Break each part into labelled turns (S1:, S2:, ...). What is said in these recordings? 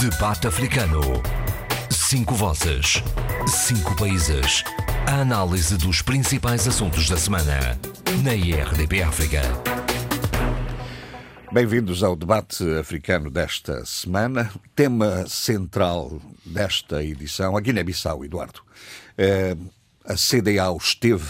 S1: Debate Africano. Cinco vozes. Cinco países. A análise dos principais assuntos da semana. Na IRDP África.
S2: Bem-vindos ao debate africano desta semana. Tema central desta edição, a Guiné-Bissau, Eduardo. Eh, a CDAO esteve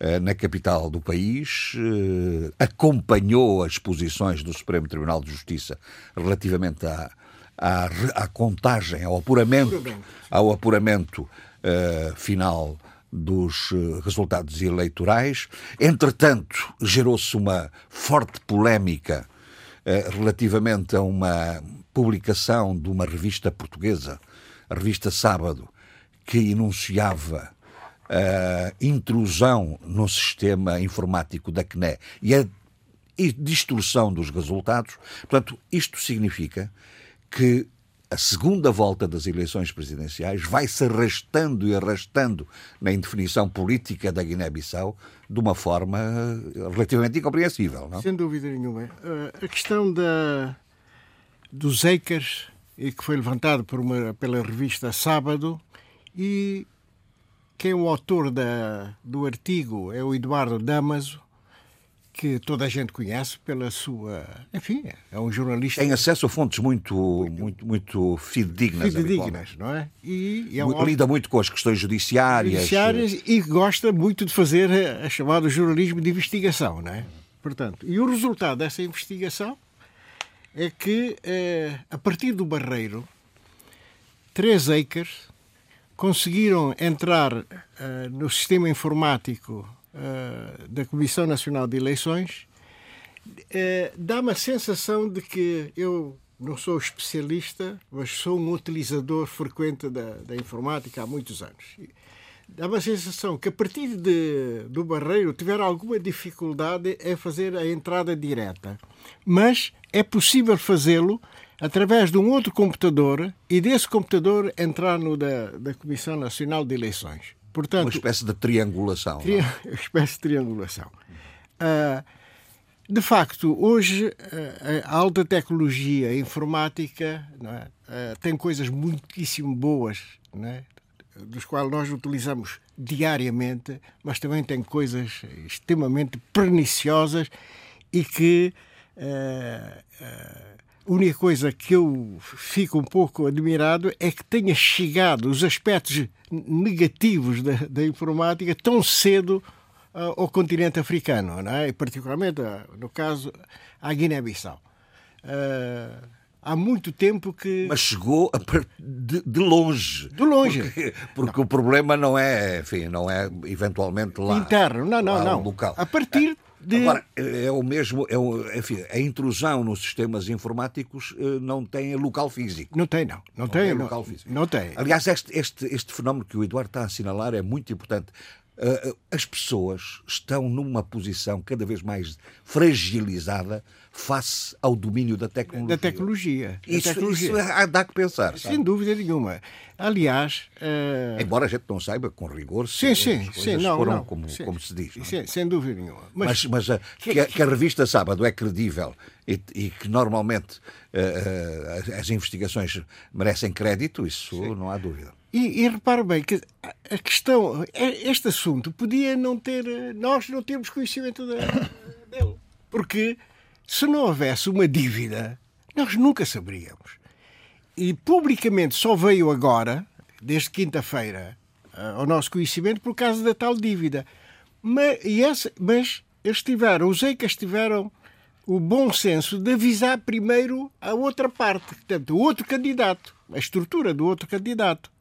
S2: eh, na capital do país, eh, acompanhou as posições do Supremo Tribunal de Justiça relativamente à, à, à contagem, ao apuramento, ao apuramento uh, final dos resultados eleitorais. Entretanto, gerou-se uma forte polémica uh, relativamente a uma publicação de uma revista portuguesa, a revista Sábado, que enunciava a intrusão no sistema informático da CNE e a distorção dos resultados. Portanto, isto significa que a segunda volta das eleições presidenciais vai se arrastando e arrastando na indefinição política da Guiné-Bissau de uma forma relativamente incompreensível. Não?
S3: Sem dúvida nenhuma. Eh, a questão da, dos acres, que foi levantado por uma, pela revista Sábado, e quem é o autor da, do artigo é o Eduardo Damaso, que toda a gente conhece pela sua. Enfim, é um jornalista.
S2: Tem acesso a fontes muito, muito, muito fidedignas.
S3: Fidedignas, não é?
S2: E é um... Lida muito com as questões judiciárias.
S3: Judiciárias e gosta muito de fazer a, a chamada jornalismo de investigação, não é? Portanto, e o resultado dessa investigação é que, eh, a partir do Barreiro, três acres conseguiram entrar no sistema informático da Comissão Nacional de Eleições, uh, dá-me a sensação de que eu não sou especialista, mas sou um utilizador frequente da, da informática há muitos anos. Dá-me a sensação que a partir de, do Barreiro tiveram alguma dificuldade em fazer a entrada direta. Mas é possível fazê-lo através de um outro computador e desse computador entrar no da, da Comissão Nacional de Eleições.
S2: Portanto, uma espécie de triangulação.
S3: Tri, uma espécie de triangulação. Uh, de facto, hoje uh, a alta tecnologia a informática é? uh, tem coisas muitíssimo boas, é? dos quais nós utilizamos diariamente, mas também tem coisas extremamente perniciosas e que a única coisa que eu fico um pouco admirado é que tenha chegado os aspectos negativos da, da informática tão cedo uh, ao continente africano, não é? e particularmente, uh, no caso, à Guiné-Bissau. Uh, há muito tempo que.
S2: Mas chegou de, de longe.
S3: De longe.
S2: Porque, porque o problema não é, enfim, não é eventualmente lá.
S3: Interno, não, não, não.
S2: Local.
S3: A partir de...
S2: Agora, é o mesmo, é o, enfim, a intrusão nos sistemas informáticos eh, não tem local físico.
S3: Não tem, não. Não, não tem, tem
S2: local físico.
S3: Não tem.
S2: Aliás, este, este, este fenómeno que o Eduardo está a assinalar é muito importante. Eh, eh, as pessoas estão numa posição cada vez mais fragilizada face ao domínio da tecnologia.
S3: Da tecnologia.
S2: Isso,
S3: da tecnologia.
S2: isso dá que pensar.
S3: Sem sabe? dúvida nenhuma. Aliás.
S2: Uh... Embora a gente não saiba com rigor se
S3: sim, sim, sim, não,
S2: foram
S3: não,
S2: como,
S3: sim,
S2: como se diz.
S3: Sim, é? sem dúvida nenhuma.
S2: Mas, mas, mas a, que, a, que, a, revista Sábado é credível e, e que normalmente uh, uh, as investigações merecem crédito, isso sim. não há dúvida.
S3: E, e repare bem que a questão, este assunto podia não ter, nós não temos conhecimento dele. Porque se não houvesse uma dívida, nós nunca saberíamos. E publicamente só veio agora, desde quinta-feira, eh, ao nosso conhecimento por causa da tal dívida. Mas, esse, mas eles tiveram, os EICAS tiveram o bom senso de avisar primeiro a outra parte, portanto, o outro candidato, a estrutura do outro candidato,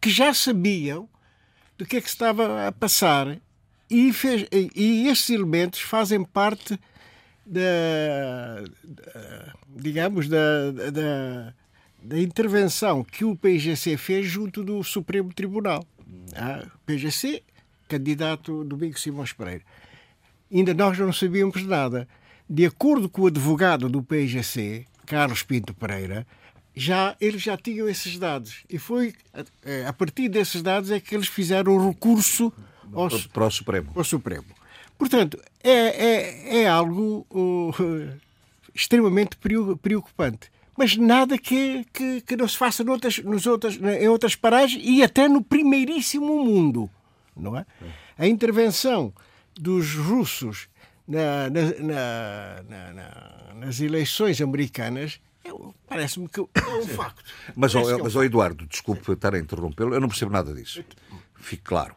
S3: que já sabiam do que é que estava a passar e, fez, e esses elementos fazem parte da, da digamos, da, da, da, intervenção que o PGC fez junto do Supremo Tribunal. Ah, PGC, candidato Domingos Simões Pereira. Ainda nós não sabíamos nada. De acordo com o advogado do PGC, Carlos Pinto Pereira, já eles já tinham esses dados e foi a, a partir desses dados é que eles fizeram o recurso
S2: ao, para o Supremo.
S3: Ao Supremo. Portanto, é, é, é algo uh, extremamente preocupante. mas nada que, que, que não se faça noutras, nos outras, em outras paragens e até no primeiríssimo mundo. Não é? A intervenção dos russos na, na, na, nas eleições americanas parece-me que é um facto.
S2: Mas, oh, é mas oh, Eduardo, desculpe estar a interrompê-lo, eu não percebo nada disso. Fique claro.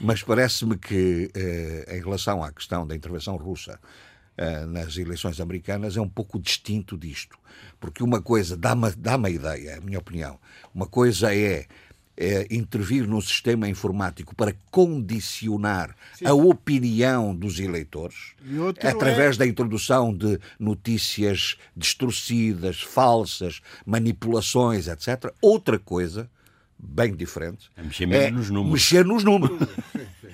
S2: Mas parece-me que, eh, em relação à questão da intervenção russa eh, nas eleições americanas, é um pouco distinto disto. Porque uma coisa, dá-me dá a ideia, é a minha opinião, uma coisa é é, intervir no sistema informático para condicionar Sim. a opinião dos eleitores, através é... da introdução de notícias distorcidas, falsas, manipulações, etc. Outra coisa, bem diferente,
S4: é mexer, é nos números.
S2: mexer nos números.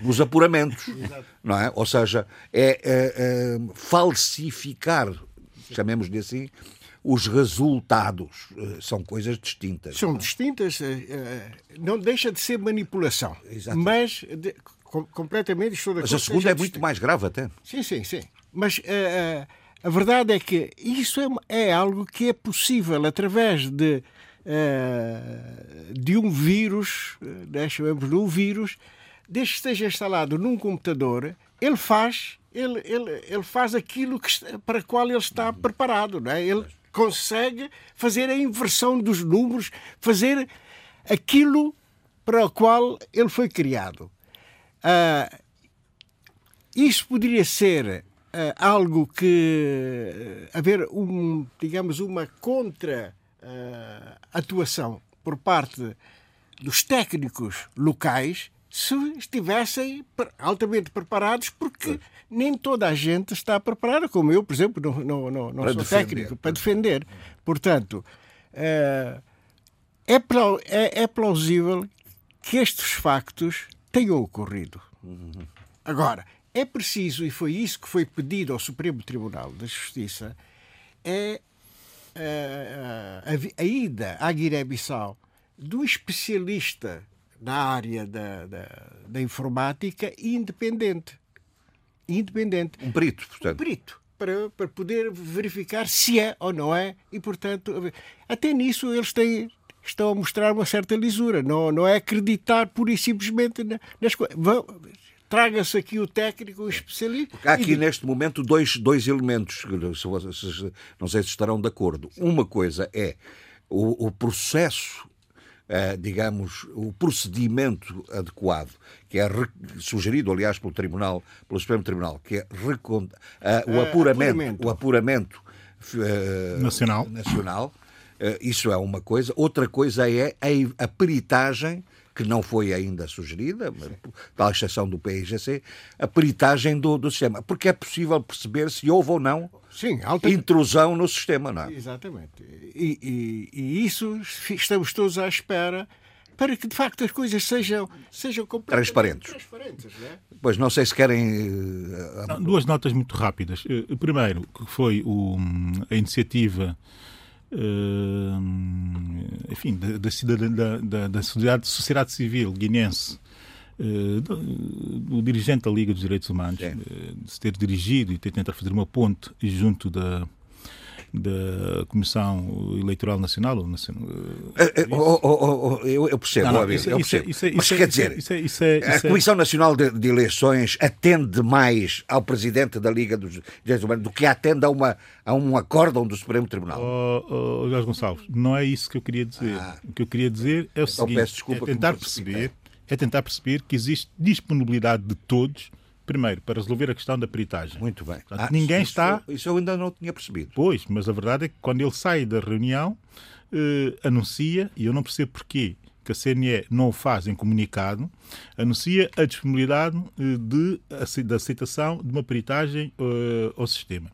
S2: nos apuramentos, não é? Ou seja, é, é, é falsificar, chamemos-lhe assim, os resultados eh, são coisas distintas.
S3: São distintas, eh, eh, não deixa de ser manipulação, Exatamente. mas de, completamente estou
S2: Mas a segunda é muito mais grave até.
S3: Sim, sim, sim. Mas uh, a verdade é que isso é, é, algo que é possível através de, uh, de um vírus, né, chamamos de um vírus, desde que esteja instalado num computador, ele faz ele, ele, ele faz aquilo que, para o qual ele está preparado. Não é? Ele consegue fazer a inversão dos números, fazer aquilo para o qual ele foi criado. Uh, isso poderia ser uh, algo que uh, haver um, digamos, uma contra atuação por parte dos técnicos locais se estivessem altamente preparados, porque nem toda a gente está preparada, como eu, por exemplo, não, não, não, não sou defender. técnico, para defender. Portanto, é, é, é plausível que estes factos tenham ocorrido. Agora, é preciso, e foi isso que foi pedido ao Supremo Tribunal da Justiça, é a, a, a ida à Guiné-Bissau do especialista na área da, da, da informática independente. Independente.
S2: Um perito, portanto.
S3: Um perito. Para, para poder verificar se é ou não é, e portanto, até nisso eles têm, estão a mostrar uma certa lisura. Não, não é acreditar pura e simplesmente nas coisas. Traga-se aqui o técnico, o especialista.
S2: Há aqui, e... neste momento, dois, dois elementos, não sei se estarão de acordo. Uma coisa é o, o processo digamos, o procedimento adequado, que é sugerido, aliás, pelo Tribunal, pelo Supremo Tribunal, que é uh, o apuramento, apuramento. o apuramento
S5: uh, nacional,
S2: nacional isso é uma coisa. Outra coisa é a, a peritagem que não foi ainda sugerida, tal exceção do PIGC, a peritagem do, do sistema. Porque é possível perceber se houve ou não Sim, alta... intrusão no sistema, não é?
S3: Exatamente. E, e, e, isso estamos todos à espera para que de facto as coisas sejam, sejam
S2: transparentes. transparentes não é? Pois não sei se querem. Uh...
S5: Duas notas muito rápidas. Uh, primeiro, que foi o, a iniciativa uh, enfim, da, da, da, da, sociedade, sociedade civil guinense, uh, do, do, dirigente da Liga dos Direitos Humanos, uh, de se ter dirigido e ter tentado fazer uma ponte junto da da Comissão Eleitoral Nacional. Ou nacional
S2: é, é, oh, oh, oh, eu, percebo, não, não, isso, eu percebo. Isso, isso, Mas quer dizer, a Comissão Nacional de, de, Eleições atende mais ao Presidente da Liga dos Direitos Humanos do que atende a, uma, a um acórdão do Supremo Tribunal.
S5: Oh, Jorge Gonçalves, não é isso que eu queria dizer. Ah. O que eu queria dizer é o então, seguinte, é tentar perceber é tentar perceber que existe disponibilidade de todos primeiro, para resolver a questão da peritagem.
S2: Muito bem.
S5: Portanto, ah, ninguém
S2: isso,
S5: está.
S2: Isso eu ainda não tinha percebido.
S5: Pois, mas a verdade é que quando ele sai da reunião, eh, anuncia, e eu não percebo porquê que a CNE não o faz em comunicado, anuncia a disponibilidade eh, de, da aceitação de uma peritagem uh, ao sistema.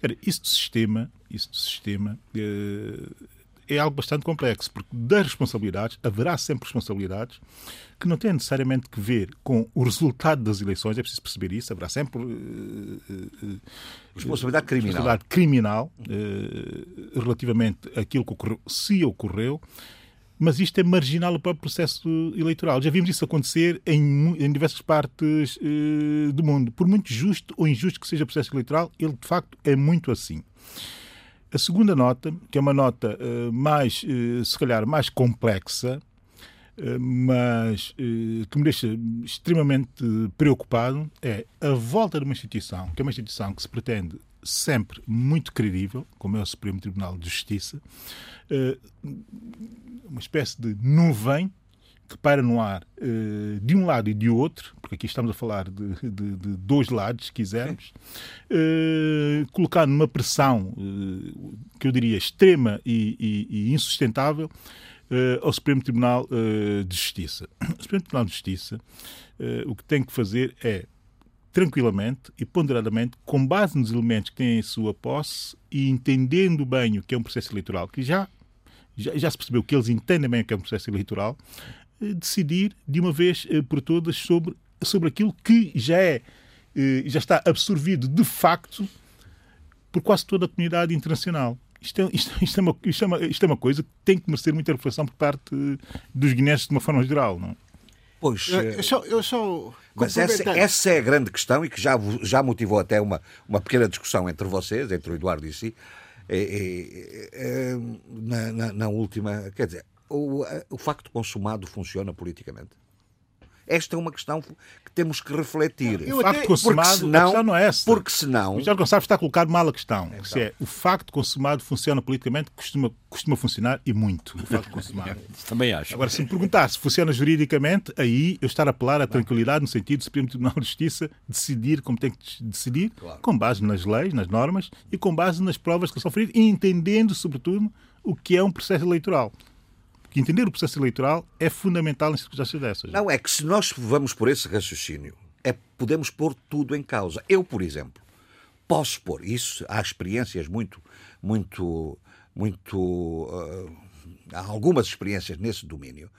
S5: Cara, isso do sistema, isso do sistema uh, é algo bastante complexo, porque das responsabilidades, haverá sempre responsabilidades que não têm necessariamente que ver com o resultado das eleições, é preciso perceber isso, haverá sempre uh,
S2: uh, responsabilidade criminal,
S5: responsabilidade criminal uh, relativamente àquilo que ocorreu, se ocorreu, mas isto é marginal para o processo eleitoral. Já vimos isso acontecer em, em diversas partes do mundo. Por muito justo ou injusto que seja o processo eleitoral, ele de facto é muito assim. A segunda nota, que é uma nota uh, mais, uh, se calhar, mais complexa, uh, mas que me deixa extremamente preocupado, é a volta de uma instituição, que é uma instituição que se pretende sempre muito credível, como é o Supremo Tribunal de Justiça, uma espécie de nuvem que paira no ar uh, de um lado e de outro, porque aqui estamos a falar de, de, de dois lados, se quisermos, uh, colocar numa pressão uh, que eu diria extrema e, e, e insustentável ao Supremo Tribunal de Justiça. O Supremo Tribunal de Justiça o que tem que fazer é tranquilamente e ponderadamente, com base nos elementos que têm em sua posse e entendendo bem o que é um processo eleitoral, que já já, já, se percebeu que eles entendem bem o que é um processo eleitoral, eh, decidir de uma vez eh, por todas sobre, sobre aquilo que já é eh, já está absorvido de facto por quase toda a comunidade internacional. Isto é, isto, isto, é uma, isto, é uma, isto é uma coisa que tem que merecer muita reflexão por parte dos guineenses de uma forma geral. Não? É?
S2: Pois,
S3: eu só, eu só
S2: mas essa, essa, é a grande questão e que já, já motivou até uma, uma pequena discussão entre vocês, entre o Eduardo e si, é, é, é, na, na, na última. Quer dizer, o, o facto consumado funciona politicamente? Esta é uma questão que temos que refletir.
S5: o facto até, consumado, senão, a questão não é essa.
S2: Porque senão...
S5: O Jorge Gonçalves está a colocar mal a questão. Então. Se é, o facto consumado funciona politicamente, costuma, costuma funcionar e muito. O facto consumado.
S4: Também acho.
S5: Agora, se me perguntar se funciona juridicamente, aí eu estar a apelar à tranquilidade no sentido do Supremo Tribunal de Justiça decidir como tem que decidir, claro. com base nas leis, nas normas e com base nas provas que são feridas e entendendo, sobretudo, o que é um processo eleitoral que entender o processo eleitoral é fundamental em circunstâncias dessas.
S2: Não, é que se nós vamos por esse raciocínio, é, podemos pôr tudo em causa. Eu, por exemplo, posso pôr isso, há experiências muito, muito, muito. Uh, há algumas experiências nesse domínio.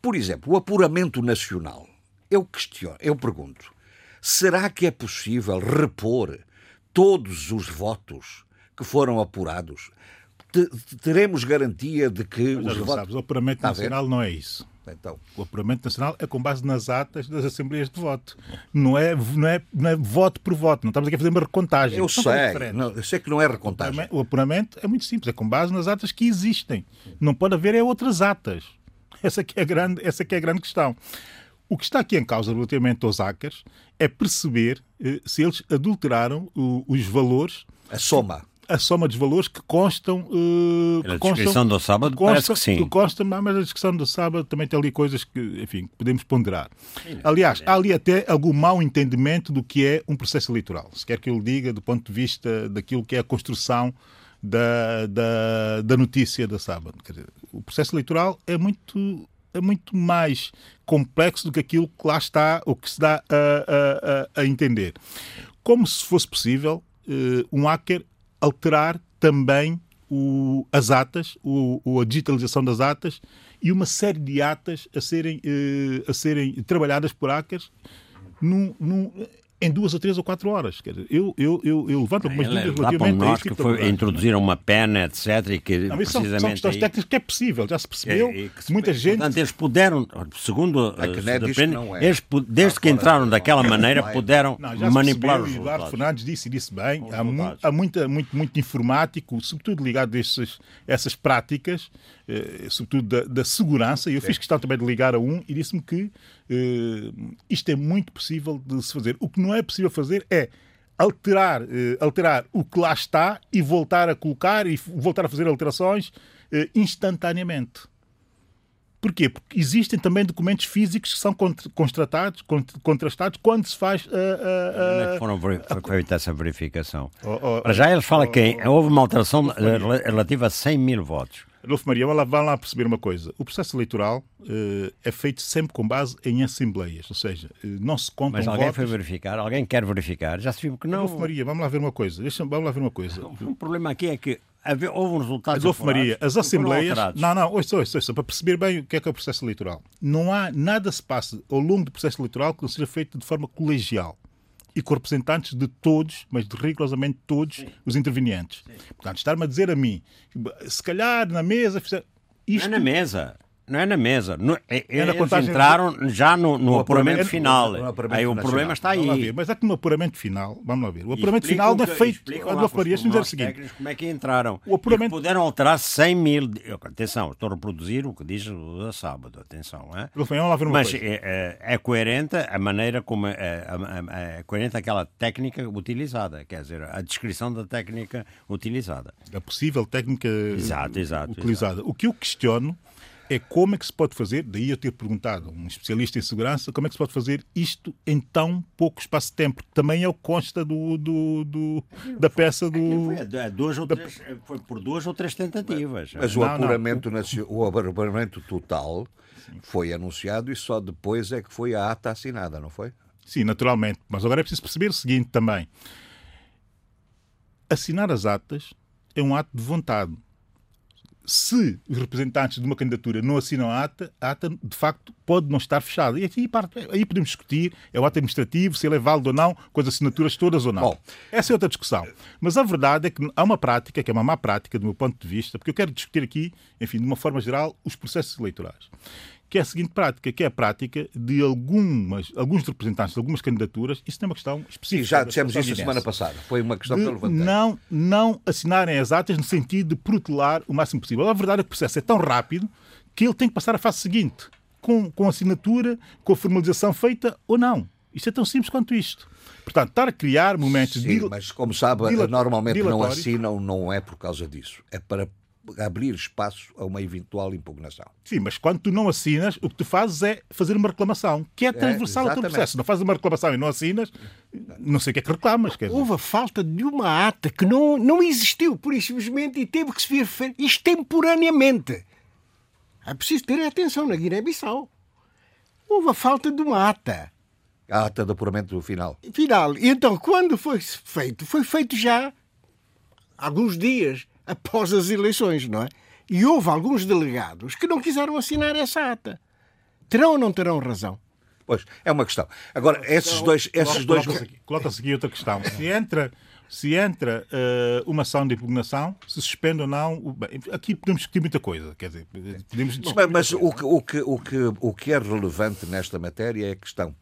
S2: Por exemplo, o apuramento nacional. Eu questiono, eu pergunto, será que é possível repor todos os votos que foram apurados? Teremos garantia de que
S5: Mas, os votos... Sabes, o apuramento nacional não é isso. Então. O apuramento nacional é com base nas atas das assembleias de voto. Não é, não é, não é voto por voto. Não estamos aqui a fazer uma recontagem.
S2: Eu sei. Não, eu sei que não é recontagem.
S5: O apuramento é muito simples. É com base nas atas que existem. Não pode haver é outras atas. Essa que é a grande, essa que é a grande questão. O que está aqui em causa relativamente aos hackers é perceber eh, se eles adulteraram o, os valores.
S2: A soma
S5: a soma dos valores que constam. Uh,
S4: a descrição do sábado consta, parece que sim. Que
S5: consta, mas a descrição do sábado também tem ali coisas que, enfim, podemos ponderar. Aliás, há ali até algum mau entendimento do que é um processo eleitoral. Se quer que eu lhe diga, do ponto de vista daquilo que é a construção da, da, da notícia da sábado. Dizer, o processo eleitoral é muito é muito mais complexo do que aquilo que lá está, ou que se dá a, a, a entender. Como se fosse possível uh, um hacker alterar também o, as atas, o, a digitalização das atas e uma série de atas a serem, eh, a serem trabalhadas por hackers num, num, em duas ou três ou quatro horas. Quer dizer, eu, eu, eu, eu levanto algumas dúvidas
S4: relativamente a isso. que foi, introduziram uma pena, etc. E que não, precisamente
S5: são, questões aí... técnicas que é possível, já se percebeu. É, que muita gente.
S4: Portanto, eles puderam, segundo. A eh, depende, é. eles, desde que entraram daquela maneira, puderam não, manipular os resultados.
S5: Eduardo Fernandes disse, disse bem, há, mu há muita, muito, muito informático, sobretudo ligado a essas, essas práticas, sobretudo da, da, segurança. E eu fiz questão também de ligar a um e disse-me que eh, isto é muito possível de se fazer. O que não é possível fazer é alterar, eh, alterar o que lá está e voltar a colocar e voltar a fazer alterações eh, instantaneamente. Porquê? Porque existem também documentos físicos que são contratados, contrastados quando se faz. Uh, uh,
S4: uh, foram feita essa verificação. Oh, oh, Para já eles falam oh, que houve uma alteração relativa a 100 mil votos.
S5: Adolfo Maria, vamos lá, lá perceber uma coisa. O processo eleitoral uh, é feito sempre com base em assembleias, ou seja, uh, não se contam
S4: Mas alguém
S5: votos...
S4: foi verificar, alguém quer verificar, já se viu que não...
S5: Adolfo Maria, vamos lá ver uma coisa, Deixa, vamos lá ver uma coisa.
S4: O problema aqui é que houve um resultado...
S5: Adolfo Maria, as assembleias... Não, não, ouça, ouça, ouça, para perceber bem o que é que é o processo eleitoral. Não há, nada se passa ao longo do processo eleitoral que não seja feito de forma colegial e com representantes de todos, mas de rigorosamente todos Sim. os intervenientes. Sim. Portanto, estar-me a dizer a mim, se calhar na mesa.
S4: Isto... Não é na mesa. Não é na mesa. No, é, é eles entraram já no, no, no apuramento, apuramento, final. No apuramento aí o problema está aí.
S5: Mas é que no apuramento final, vamos lá ver, o apuramento final é feito.
S4: A dizer o seguinte: como é que entraram? O apuramento... puderam alterar 100 mil. Atenção, estou a reproduzir o que diz o sábado, atenção. É? Mas é, é, coerente a maneira como. É, é, é coerente aquela técnica utilizada, quer dizer, a descrição da técnica utilizada.
S5: A possível técnica exato, exato, utilizada. Exato. O que eu questiono é como é que se pode fazer, daí eu ter perguntado a um especialista em segurança, como é que se pode fazer isto em tão pouco espaço de tempo, também é o que consta do, do, do da peça do...
S4: Foi, duas ou três, foi por duas ou três tentativas.
S2: Mas o apuramento, não. o apuramento total foi anunciado e só depois é que foi a ata assinada, não foi?
S5: Sim, naturalmente. Mas agora é preciso perceber o seguinte também. Assinar as atas é um ato de vontade se os representantes de uma candidatura não assinam a ata, a ata de facto pode não estar fechada. E aí, aí podemos discutir, é o ato administrativo, se ele é válido ou não, com as assinaturas todas ou não. Bom, Essa é outra discussão. Mas a verdade é que há uma prática, que é uma má prática do meu ponto de vista, porque eu quero discutir aqui, enfim, de uma forma geral, os processos eleitorais que é a seguinte prática, que é a prática de algumas, alguns representantes de algumas candidaturas, isso é uma questão específica.
S2: Sim, já dissemos isso a semana passada, foi uma questão que eu levantei.
S5: Não, não assinarem as atas no sentido de protelar o máximo possível. A verdade é que o processo é tão rápido que ele tem que passar à fase seguinte, com, com assinatura, com a formalização feita ou não. Isto é tão simples quanto isto. Portanto, estar a criar momentos...
S2: Sim, mas como sabe, normalmente não assinam, não é por causa disso. É para abrir espaço a uma eventual impugnação.
S5: Sim, mas quando tu não assinas, o que tu fazes é fazer uma reclamação, que é transversal é, ao teu processo. Não fazes uma reclamação e não assinas, não sei o que é que reclamas. Quer
S3: Houve a falta de uma ata que não, não existiu, por simplesmente, e teve que se vir extemporaneamente. É preciso ter atenção na Guiné-Bissau. Houve a falta de uma ata.
S2: A ata de apuramento final.
S3: Final. E então, quando foi feito? Foi feito já há alguns dias após as eleições, não é? E houve alguns delegados que não quiseram assinar essa ata. Terão ou não terão razão?
S2: Pois, é uma questão. Agora, esses dois. Esses dois...
S5: Coloca-se aqui, outra questão. Se entra, se entra uh, uma ação de impugnação, se suspende ou não. Bem, aqui podemos discutir muita coisa. Quer dizer, podemos
S2: mas, mas o, que, o, que, o, que, o que é relevante nesta matéria é a questão.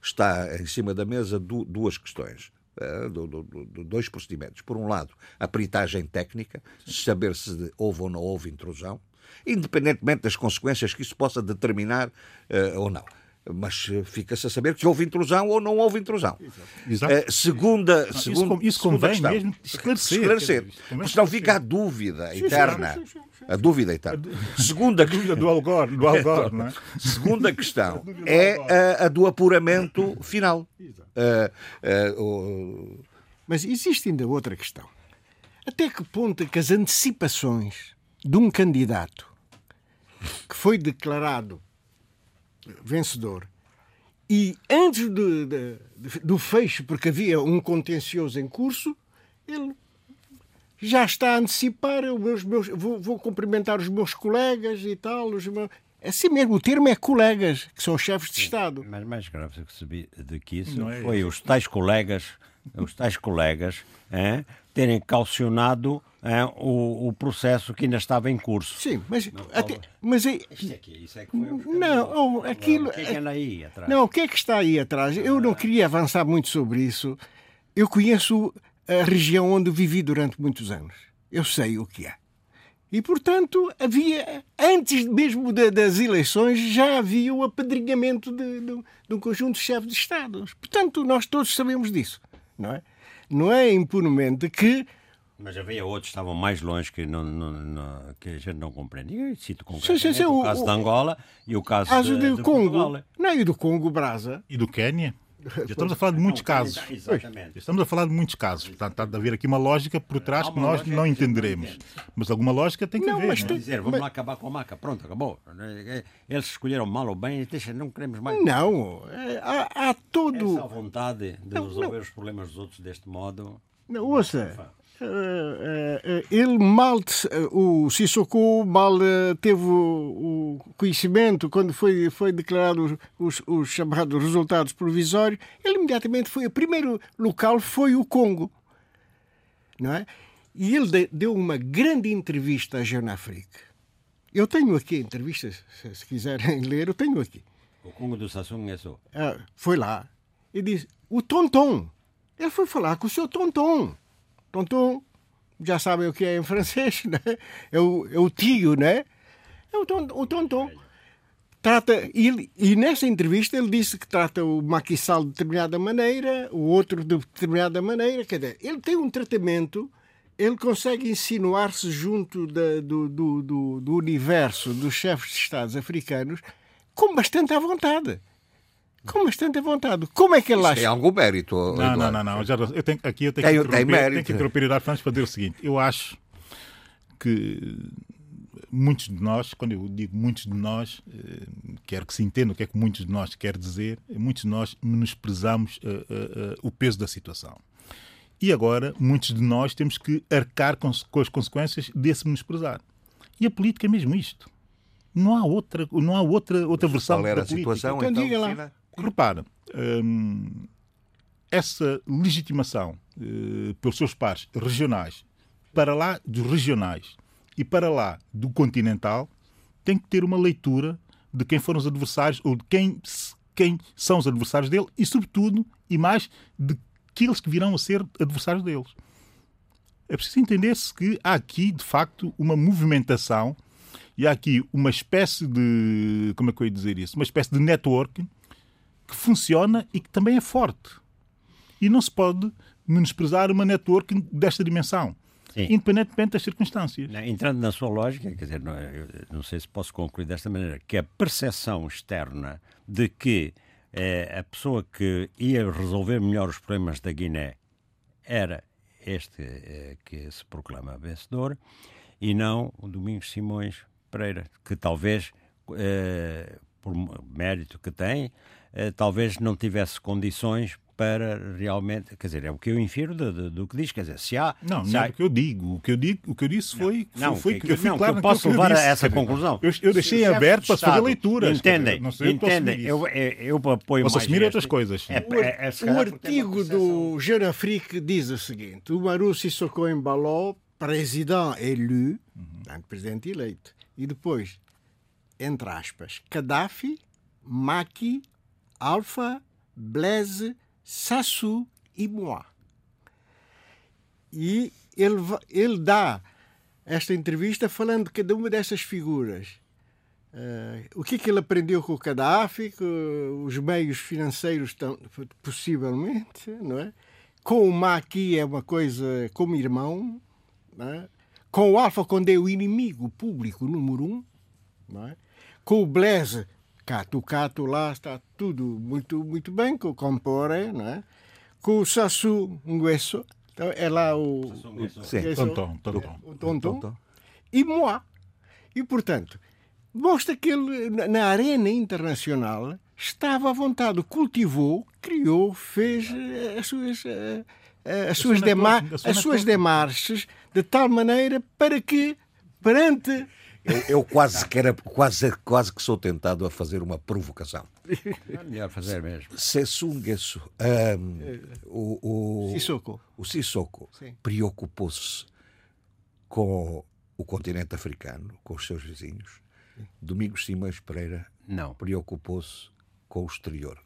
S2: Está em cima da mesa duas questões. Eh, do, do, do, dois procedimentos. Por um lado, a peritagem técnica, saber se houve ou não houve intrusão, independentemente das consequências que isso possa determinar uh, ou não mas eh, fica-se a saber que houve intrusão ou não houve intrusão. Exato. Uh, segunda,
S5: não, segunda, isso, isso convém questão, mesmo esclarecer.
S2: esclarecer. Porque senão fica a dúvida eterna. Sim, sim, sim, a dúvida eterna.
S5: Segunda, a dúvida do Algor, do Algor não é?
S2: Segunda questão é a, a, do apuramento final. Uh,
S3: uh, Mas existe ainda outra questão. Até que ponto é que as antecipações de um candidato que foi declarado vencedor. E antes de, de, de, do fecho, porque havia um contencioso em curso, ele já está a antecipar. Meus, meus, vou, vou, cumprimentar os meus colegas e tal. Os meus... É assim mesmo, o termo é colegas, que são chefes de Estado.
S4: Mas mais grave do que isso é foi isso. os tais colegas, os tais colegas, hein, terem calcionado é, o, o, processo que ainda estava em curso.
S3: Sim, mas não, até, mas é,
S4: isso aqui, é isso é que foi
S3: não, aquilo,
S4: o que é que anda aí atrás?
S3: Não, o que é que está aí atrás? Eu não queria avançar muito sobre isso. Eu conheço a região onde vivi durante muitos anos. Eu sei o que é. E, portanto, havia, antes mesmo de, das eleições, já havia o apedrinhamento de, de, de um conjunto de chefes de Estados. Portanto, nós todos sabemos disso, não é? Não é impunemente que
S4: mas havia outros que estavam mais longe que, não, não, não, que a gente não compreende. Eu cito concretamente sim, sim, sim, o, o caso de Angola e o caso,
S3: caso
S4: de,
S3: de, Congo. Portugal. Não, e do Congo, Brasa.
S5: E do Quênia. Já estamos a falar de muitos casos. Exatamente. Estamos a falar de muitos casos. Portanto, está a haver aqui uma lógica por trás que nós não entenderemos. Mas alguma lógica tem que não, haver. Mas
S4: não? É? dizer, vamos mas... lá acabar com a maca. Pronto, acabou. Eles escolheram mal ou bem, deixa, não queremos mais.
S3: Não, é, há, há todo.
S4: Essa vontade de não, resolver não. os problemas dos outros deste modo.
S3: Não, ouça, ele mal, eh, o Sissoko mal teve o conhecimento quando foi, foi declarado os, os chamados resultados provisórios, ele imediatamente foi, o primeiro local foi o Congo, não é? E ele deu uma grande entrevista à Jeune Afrique, Eu tenho aqui a entrevista, se, se, quiserem ler, eu tenho aqui.
S4: O Congo do Sassung é só.
S3: Ah, foi lá e disse: o Tonton. Ele foi falar com o seu Tonton. Tonton, já sabem o que é em francês, né? É o, é o tio, né? É o, ton, o Tonton. Trata, ele, e nessa entrevista ele disse que trata o maquissal de determinada maneira, o outro de determinada maneira. Quer dizer, ele tem um tratamento ele consegue insinuar-se junto da, do, do, do, do, universo dos chefes de Estados africanos com bastante à vontade. Com bastante vontade. Como é que ele acha?
S2: Tem algum mérito.
S5: Não, não, não, não. Já, eu tenho, aqui eu tenho tem, que interromper, tenho que interromper o Fernandes para dizer o seguinte. Eu acho que muitos de nós, quando eu digo muitos de nós, eh, quero que se entenda o que é que muitos de nós quer dizer, muitos de nós menosprezamos uh, uh, uh, o peso da situação. E agora, muitos de nós temos que arcar com, com as consequências desse menosprezar. E a política é mesmo isto. Não há outra, não há outra, outra versão
S2: qual era da a política. situação, então,
S3: diga lá.
S5: Repara, hum, essa legitimação uh, pelos seus pares regionais, para lá dos regionais e para lá do continental, tem que ter uma leitura de quem foram os adversários ou de quem, quem são os adversários dele e, sobretudo, e mais, de aqueles que virão a ser adversários deles. É preciso entender-se que há aqui, de facto, uma movimentação e há aqui uma espécie de. Como é que eu ia dizer isso? Uma espécie de network que funciona e que também é forte. E não se pode menosprezar uma network desta dimensão. Sim. independentemente das circunstâncias.
S4: Entrando na sua lógica, quer dizer, não, não sei se posso concluir desta maneira, que a percepção externa de que é, a pessoa que ia resolver melhor os problemas da Guiné era este é, que se proclama vencedor e não o Domingos Simões Pereira, que talvez, é, por mérito que tem, é, talvez não tivesse condições para realmente, quer dizer, é o que eu infiro do, do, do que diz, quer dizer, se há...
S5: Não,
S4: se
S5: não
S4: há...
S5: é o que eu digo, o que eu, digo, o que eu disse foi...
S4: Não,
S5: foi,
S4: que, que, eu, fui não, claro que eu posso levar a essa conclusão.
S5: Eu, eu deixei aberto para fazer leituras.
S4: Entendem, entendem, eu, eu, eu apoio
S5: Posso assumir outras coisas.
S3: É, é, é, o artigo do Afrique diz o seguinte, o Maru Sissoko Embalo, presidente élu, uhum. presidente eleito, e depois, entre aspas, Gaddafi, Maki, Alfa, Blaise, Sassou e Moá. E ele, ele dá esta entrevista falando de cada uma dessas figuras. Uh, o que é que ele aprendeu com o Gaddafi, com os meios financeiros, tão, possivelmente, não é? Com o Maqui é uma coisa como irmão, é? com o Alfa Condé o inimigo público número um, é? com o Blaise Cato. O Cato lá está tudo muito, muito bem, com o Compore, né? com o Sassu Nguesso, então é lá o.
S5: Sim, Tonton, Tonton.
S3: O Tonton. E Moá. E, portanto, mostra que ele, na arena internacional, estava à vontade, cultivou, criou, fez eh, as suas, eh, eh, as suas, demar as suas demarches de tal maneira para que, perante
S2: eu, eu quase, que era, quase, quase que sou tentado a fazer uma provocação.
S4: É melhor fazer mesmo.
S2: Sessungesu, um, o, o Sissoko, o Sissoko preocupou-se com o continente africano, com os seus vizinhos. Domingos Simões Pereira
S4: não
S2: preocupou-se com o exterior,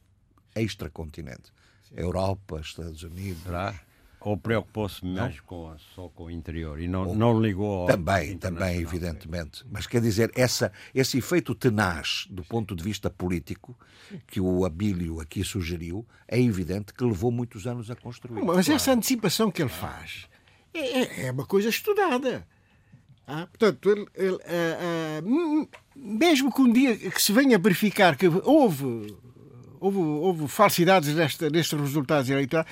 S2: extracontinente. Europa, Estados Unidos.
S4: Será? Ou preocupou-se mais com, só com o interior e não, Ou, não ligou ao.
S2: Também, também, evidentemente. Mas quer dizer, essa, esse efeito tenaz do ponto de vista político que o Abílio aqui sugeriu, é evidente que levou muitos anos a construir.
S3: Mas claro. essa antecipação que ele faz é, é, é uma coisa estudada. Ah, portanto, ele, ele, ah, ah, mesmo que um dia que se venha a verificar que houve, houve, houve falsidades destes resultados eleitorais,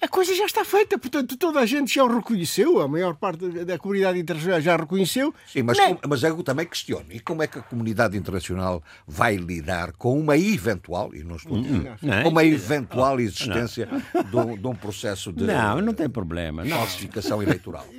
S3: a coisa já está feita, portanto toda a gente já o reconheceu, a maior parte da comunidade internacional já reconheceu.
S2: Sim, mas, mas eu também questiono, e como é que a comunidade internacional vai lidar com uma eventual, e não estou hum, não, com uma eventual existência de um, de um, processo de
S4: não, não tem problema,
S2: não. falsificação eleitoral?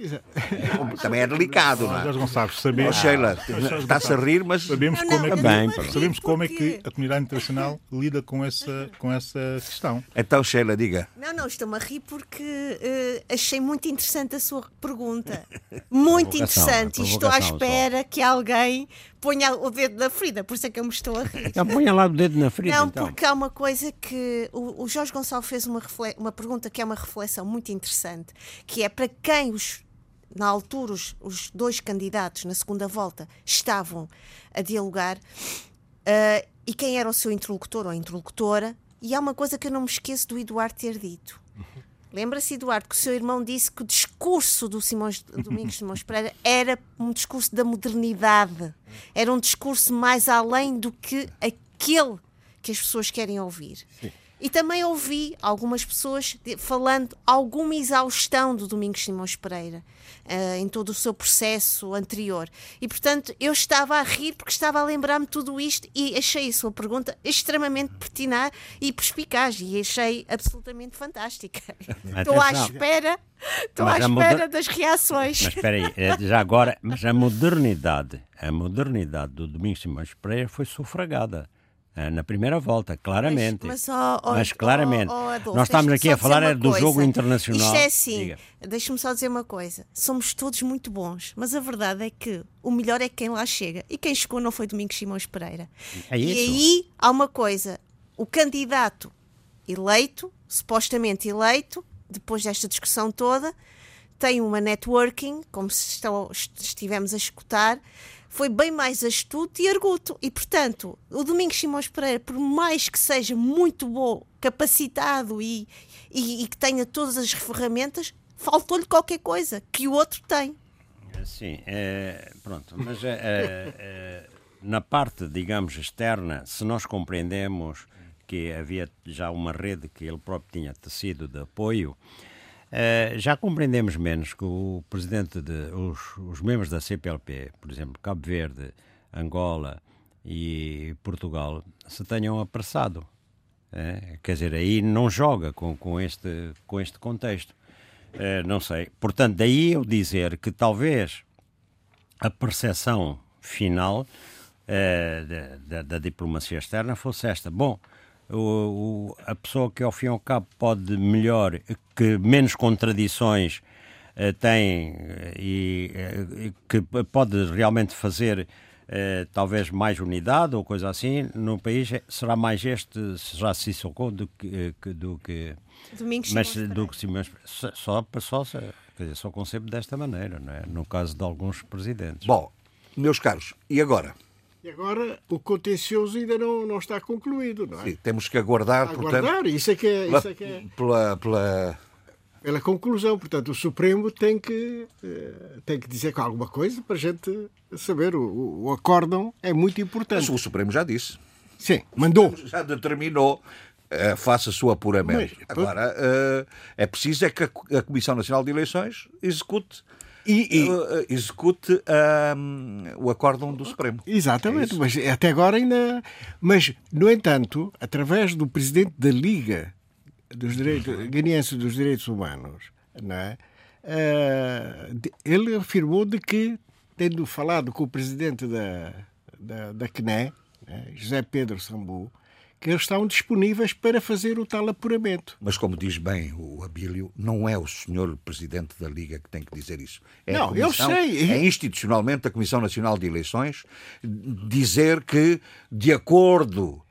S2: É, também é delicado, não é?
S5: Não sabes, sabemos,
S2: oh, Sheila, está-se a rir, mas
S5: sabemos como, é que, bem, sabemos como é que a comunidade internacional lida com essa, com essa questão.
S2: Então, Sheila, diga.
S6: Não, não, estou-me a rir porque uh, achei muito interessante a sua pergunta. Muito interessante. Estou à espera só. que alguém ponha o dedo na ferida, por isso é que eu me estou a rir.
S4: Então ponha lá o dedo na ferida.
S6: Não,
S4: então.
S6: porque há uma coisa que o, o Jorge Gonçalves fez uma, uma pergunta que é uma reflexão muito interessante, que é para quem os na altura os, os dois candidatos na segunda volta estavam a dialogar uh, e quem era o seu interlocutor ou interlocutora e há uma coisa que eu não me esqueço do Eduardo ter dito. Lembra-se, Eduardo, que o seu irmão disse que o discurso do Simões, Domingos Simões Pereira era um discurso da modernidade. Era um discurso mais além do que aquele que as pessoas querem ouvir. Sim. E também ouvi algumas pessoas falando alguma exaustão do Domingos Simões Pereira uh, em todo o seu processo anterior. E, portanto, eu estava a rir porque estava a lembrar-me tudo isto e achei a sua pergunta extremamente pertinaz e perspicaz e achei absolutamente fantástica. Estou à espera, estou à espera moder... das reações.
S4: Mas espera aí, eh, já agora, mas a modernidade, a modernidade do Domingos Simões Pereira foi sufragada. Eh, na primeira volta, claramente.
S6: Mas, mas, oh, oh,
S4: mas claramente.
S6: Oh, Adolfo,
S4: Nós estamos aqui a falar é do jogo internacional.
S6: Isto é assim, deixa-me só dizer uma coisa. Somos todos muito bons, mas a verdade é que o melhor é quem lá chega. E quem chegou não foi Domingos Simões Pereira.
S4: É.
S6: E aí há uma coisa. O candidato eleito, supostamente eleito, depois desta discussão toda, tem uma networking, como se estivemos a escutar, foi bem mais astuto e arguto. E, portanto, o Domingos Simões Pereira, por mais que seja muito bom, capacitado e, e, e que tenha todas as ferramentas, faltou-lhe qualquer coisa que o outro tem.
S4: Sim, é, pronto, mas é, é, na parte, digamos, externa, se nós compreendemos que havia já uma rede que ele próprio tinha tecido de apoio, Uh, já compreendemos menos que o presidente de os, os, membros da CPLP, por exemplo, Cabo Verde, Angola e Portugal, se tenham apressado. Uh, quer dizer, aí não joga com, com, este, com este contexto. Uh, não sei. Portanto, daí eu dizer que talvez a percepção final da, da, da diplomacia externa fosse esta. Bom, o, o, a pessoa que ao fim e ao cabo pode melhor, que menos contradições uh, tem eh, e uh, que pode realmente fazer uh, talvez mais unidade ou coisa assim no país, será mais este, será Sissoko do que, que, do que
S6: Domingos mas do
S4: que Simões só, só, só, dizer, só concebo desta maneira, não é? no caso de alguns presidentes.
S2: Bom, meus caros, e agora?
S3: E agora o contencioso ainda não, não está concluído, não é?
S2: Sim, temos que aguardar,
S3: aguardar portanto, isso é que é, isso é, que é...
S2: Pela, pela...
S3: pela conclusão. Portanto, o Supremo tem que, eh, tem que dizer alguma coisa para a gente saber. O, o acórdão é muito importante. Mas
S2: o Supremo já disse.
S3: Sim, mandou.
S2: Já determinou Uh, faça o seu apuramento. Mas, Agora, uh, é preciso é que a Comissão Nacional de Eleições execute e, e... Uh, execute o acórdão do Supremo.
S3: Exatamente, é mas até agora ainda. Mas, no entanto, através do presidente da Liga dos Direitos, Guineense dos Direitos Humanos, não é? Uh, ele afirmou de que, tendo falado com o presidente da, da, da CNE, né, José Pedro Sambu, eles estão disponíveis para fazer o tal apuramento.
S2: Mas, como diz bem o Abílio, não é o senhor Presidente da Liga que tem que dizer isso. É
S3: não, eu sei.
S2: É institucionalmente a Comissão Nacional de Eleições dizer que, de acordo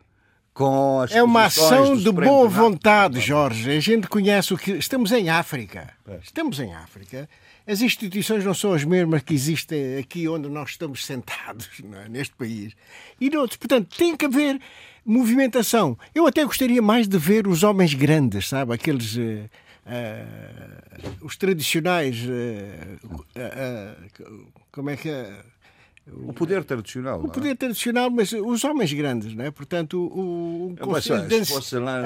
S2: com as
S3: É uma ação de boa vontade, Jorge. A gente conhece o que. Estamos em África. Estamos em África. As instituições não são as mesmas que existem aqui onde nós estamos sentados, é? neste país. E noutros. Portanto, tem que haver movimentação. Eu até gostaria mais de ver os homens grandes, sabe? Aqueles. Uh, uh, os tradicionais. Uh, como é que é?
S2: O poder tradicional.
S3: O é? poder é? tradicional, mas os homens grandes, não é? Portanto, o, o Conselho de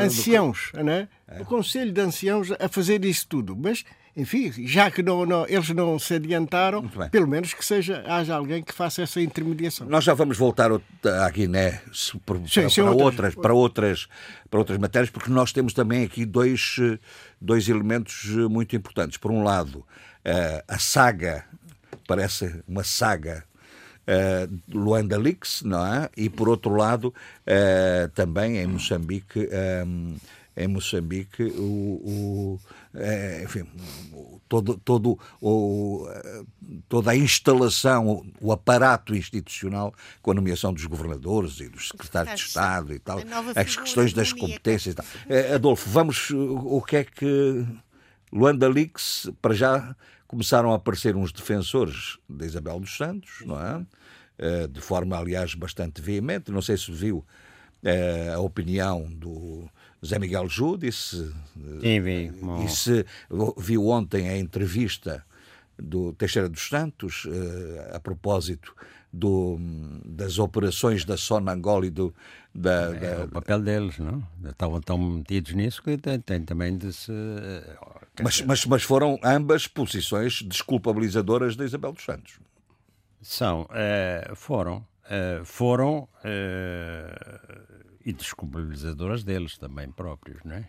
S3: Anciãos, não é? é? O Conselho de Anciãos a fazer isso tudo. Mas enfim, já que não, não, eles não se adiantaram, pelo menos que seja, haja alguém que faça essa intermediação.
S2: Nós já vamos voltar à Guiné para, sim, para, para outras, para, outras, para outras matérias, porque nós temos também aqui dois, dois elementos muito importantes. Por um lado, eh, a saga, parece uma saga Uh, Luanda Leaks, não é? E por outro lado, uh, também em Moçambique, um, em Moçambique o, o é, enfim, todo, todo, o, toda a instalação, o aparato institucional com a nomeação dos governadores e dos secretários de Estado e tal, as questões das competências e tal. É, Adolfo, vamos, o que é que Luanda Leaks, para já começaram a aparecer uns defensores de Isabel dos Santos, não é? Eh, de forma, aliás, bastante veemente. Não sei se viu a opinião do Zé Miguel Júdice.
S4: Sim, vi.
S2: E se viu ontem a entrevista do Teixeira dos Santos uh, a propósito do, das operações da Sonangol e do. Da,
S4: é, da, o papel deles, não? Estavam tão metidos nisso que tem, tem também de se.
S2: Mas, mas, mas foram ambas posições desculpabilizadoras da Isabel dos Santos.
S4: São, foram. Foram e desculpabilizadoras deles também próprios, não é?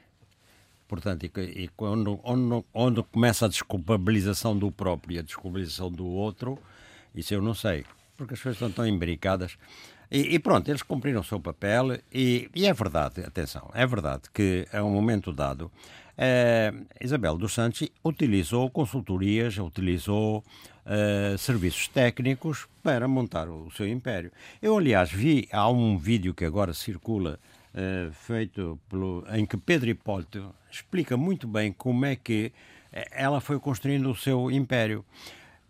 S4: Portanto, e, e quando, onde, onde, começa a desculpabilização do próprio e a desculpabilização do outro, isso eu não sei, porque as coisas estão tão embericadas. E, e, pronto, eles cumpriram o seu papel e, e, é verdade, atenção, é verdade que a um momento dado eh, Isabel dos Santos utilizou consultorias, utilizou uh, serviços técnicos para montar o seu império. Eu, aliás, vi, há um vídeo que agora circula, uh, feito pelo, em que Pedro Hipólito explica muito bem como é que eh, ela foi construindo o seu império.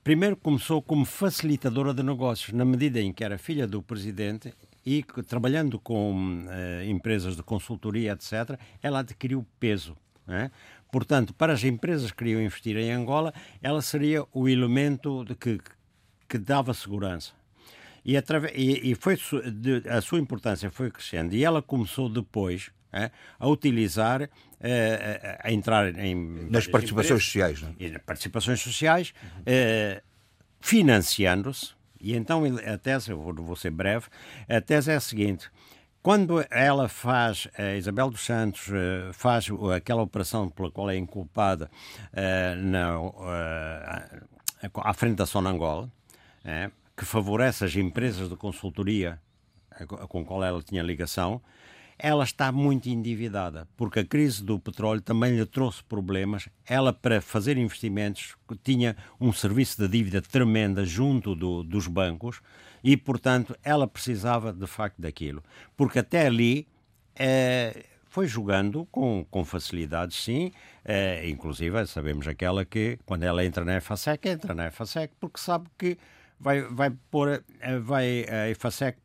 S4: Primeiro começou como facilitadora de negócios, na medida em que era filha do presidente e trabalhando com uh, empresas de consultoria, etc., ela adquiriu peso. Né? Portanto, para as empresas que queriam investir em Angola, ela seria o elemento de que, que dava segurança. E, através, e, e foi de, a sua importância foi crescendo. E ela começou depois é, a utilizar, é, a, entrar em.
S2: Nas participações sociais, não
S4: é? E participações sociais, é, financiando-se. E então a tese, eu vou, vou ser breve, a tese é a seguinte: quando ela faz, a Isabel dos Santos eh, faz aquela operação pela qual é inculpada uh, na, à frente da Sonangol, é, que favorece as empresas de consultoria com qual ela tinha ligação, ela está muito endividada, porque a crise do petróleo também lhe trouxe problemas. Ela, para fazer investimentos, tinha um serviço de dívida tremenda junto do, dos bancos e, portanto, ela precisava de facto daquilo. Porque até ali é, foi jogando com, com facilidade, sim. É, inclusive, sabemos aquela que, quando ela entra na EFASEC, entra na EFASEC porque sabe que vai, vai pôr, eh, vai, a EFASEC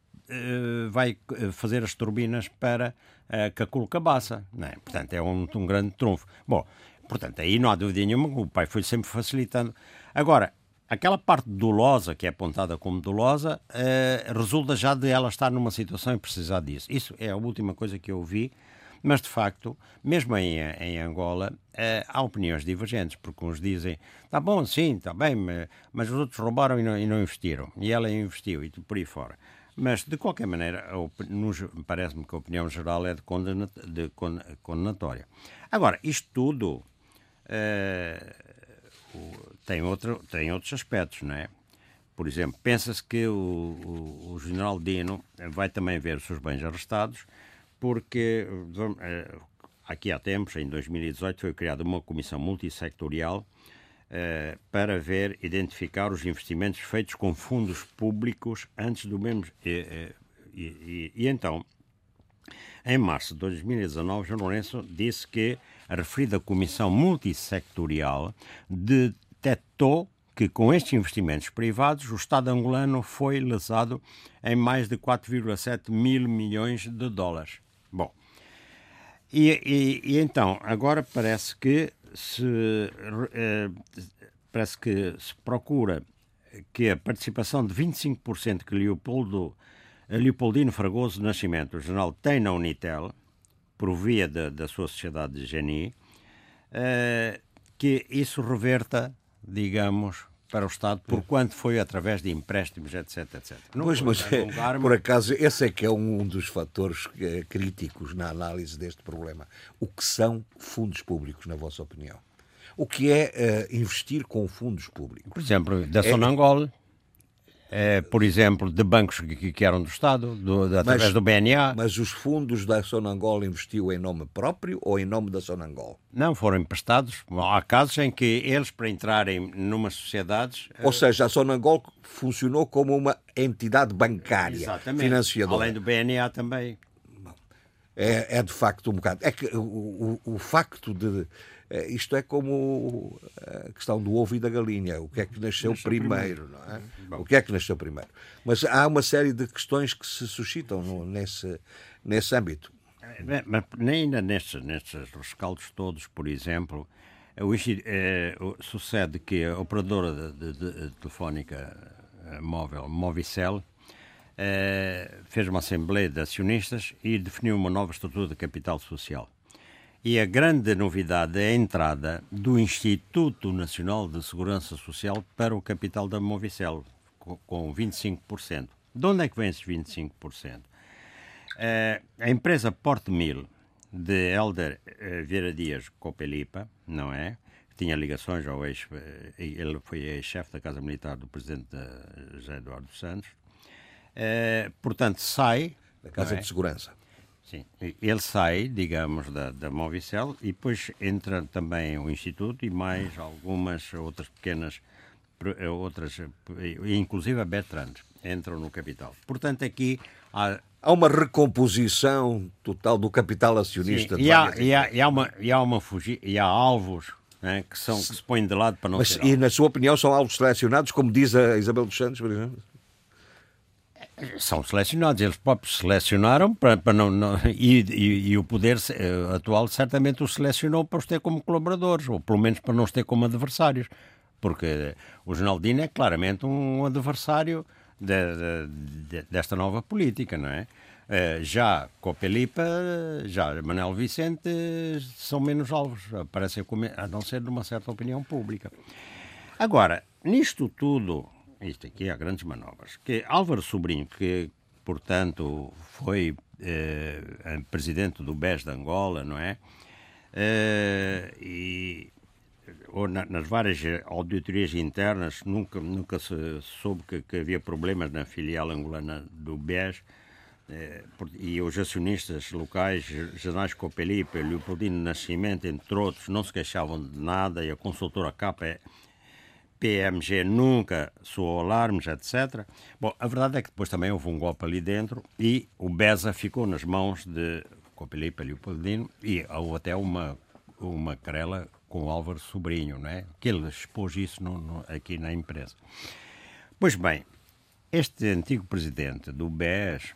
S4: vai fazer as turbinas para a Caculo Cabaça. Não é? Portanto, é um, um grande trunfo. Bom, portanto, aí não há dúvida nenhuma o pai foi sempre facilitando. Agora, aquela parte dolosa, que é apontada como dolosa, eh, resulta já de ela estar numa situação e precisar disso. Isso é a última coisa que eu vi, mas de facto, mesmo em, em Angola, eh, há opiniões divergentes, porque uns dizem, está bom, sim, está bem, mas os outros roubaram e não, e não investiram, e ela investiu, e por aí fora. Mas, de qualquer maneira, parece-me que a opinião geral é de, de condenatória. Agora, isto tudo. Eh, tem, outro, tem outros aspectos, não é? Por exemplo, pensa-se que o, o, o, general Dino vai também ver os seus bens arrestados, porque eh, aqui há tempos, em 2018, foi criada uma comissão multissectorial eh, para ver, identificar os investimentos feitos com fundos públicos antes do mesmo. E, e, e, e então, em março de 2019, João Lourenço disse que a referida comissão multissectorial detectou que com estes investimentos privados o Estado angolano foi lesado em mais de 4,7 mil milhões de dólares. Bom, e, e, e, então agora parece que se eh, parece que se procura que a participação de 25% que Leopoldo, Leopoldino Fragoso Nascimento, o general, tem na Unitel, por via da, da sua sociedade de Geni, uh, que isso reverta, digamos, para o Estado, por quanto foi através de empréstimos, etc. etc.
S2: Não pois, mas é, por acaso, esse é que é um dos fatores é, críticos na análise deste problema. O que são fundos públicos, na vossa opinião? O que é uh, investir com fundos públicos?
S4: Por exemplo, da Sonangol. é, por exemplo, de bancos que, que eram do Estado, do, de, através mas, do BNA.
S2: Mas os fundos da Sonangol investiu em nome próprio ou em nome da Sonangol?
S4: Não, foram emprestados. Há casos em que eles, para entrarem numa sociedades...
S2: Ou seja, a Sonangol funcionou como uma entidade bancária, Exatamente. financiadora.
S4: Além do BNA também.
S2: É, é de facto um bocado... É que o, o, o facto de é, isto é como a questão do ovo e da galinha. O que é que nasceu, nasceu primeiro, primeiro, não é? Bom. O que é que nasceu primeiro? Mas há uma série de questões que se suscitam no, nesse, nesse âmbito.
S4: É, mas nem ainda nestes, nestes rescaldos todos, por exemplo, o, é, sucede que a operadora de, de, de telefónica eh, móvel, Movicel, é, fez uma assembleia de acionistas e definiu uma nova estrutura de capital social. E a grande novidade é a entrada do Instituto Nacional de Segurança Social para o capital da Movicel, com 25%. De onde é que vem esses 25%? Eh, a empresa Porto Mil, de Helder eh, Vieira Dias Copelipa, não é? Tinha ligações ao ex... Eh, ele foi ex-chefe da Casa Militar do presidente José Eduardo Santos. portanto, sai...
S2: Da Casa é? de Segurança.
S4: Sim, ele sai, digamos, da, da Movicel e depois entra também o Instituto e mais algumas outras pequenas, eh, outras, eh, inclusive a Bertrand, entram no capital. Portanto, aqui há...
S2: Há uma recomposição total do capital acionista.
S4: Sim, e, há, e, há, e, há, uma, e há uma fugir, e há alvos né, que, são, que se põem de lado para não
S2: Mas,
S4: ser
S2: E, na sua opinião, são alvos selecionados, como diz a Isabel dos Santos, por exemplo?
S4: São selecionados, eles próprios selecionaram para, para não, não e, e, e, o poder uh, atual certamente os selecionou para os ter como colaboradores, ou pelo menos para não os ter como adversários, porque o Generaldino é claramente um adversário de, de, de, desta nova política, não é? Uh, já Copelipa, já Manuel Vicente são menos alvos, parecem a não ser de uma certa opinião pública. Agora, nisto tudo, isto aqui há grandes manobras. Que Álvaro Sobrinho, que portanto foi eh, presidente do BES de Angola, não é? Eh, e ou na, nas várias auditorias internas nunca, nunca se soube que, que havia problemas na filial angolana do BES. Eh, e os acionistas locais, Janais Copelipe, Leopoldino Nascimento, entre outros, não se queixavam de nada e a consultora CAPA é PMG nunca soou alarmes, etc. Bom, a verdade é que depois também houve um golpe ali dentro e o BESA ficou nas mãos de Copelipa Leopoldino e houve até uma, uma querela com o Álvaro Sobrinho, não é? que ele expôs isso no, no, aqui na empresa. Pois bem, este antigo presidente do BES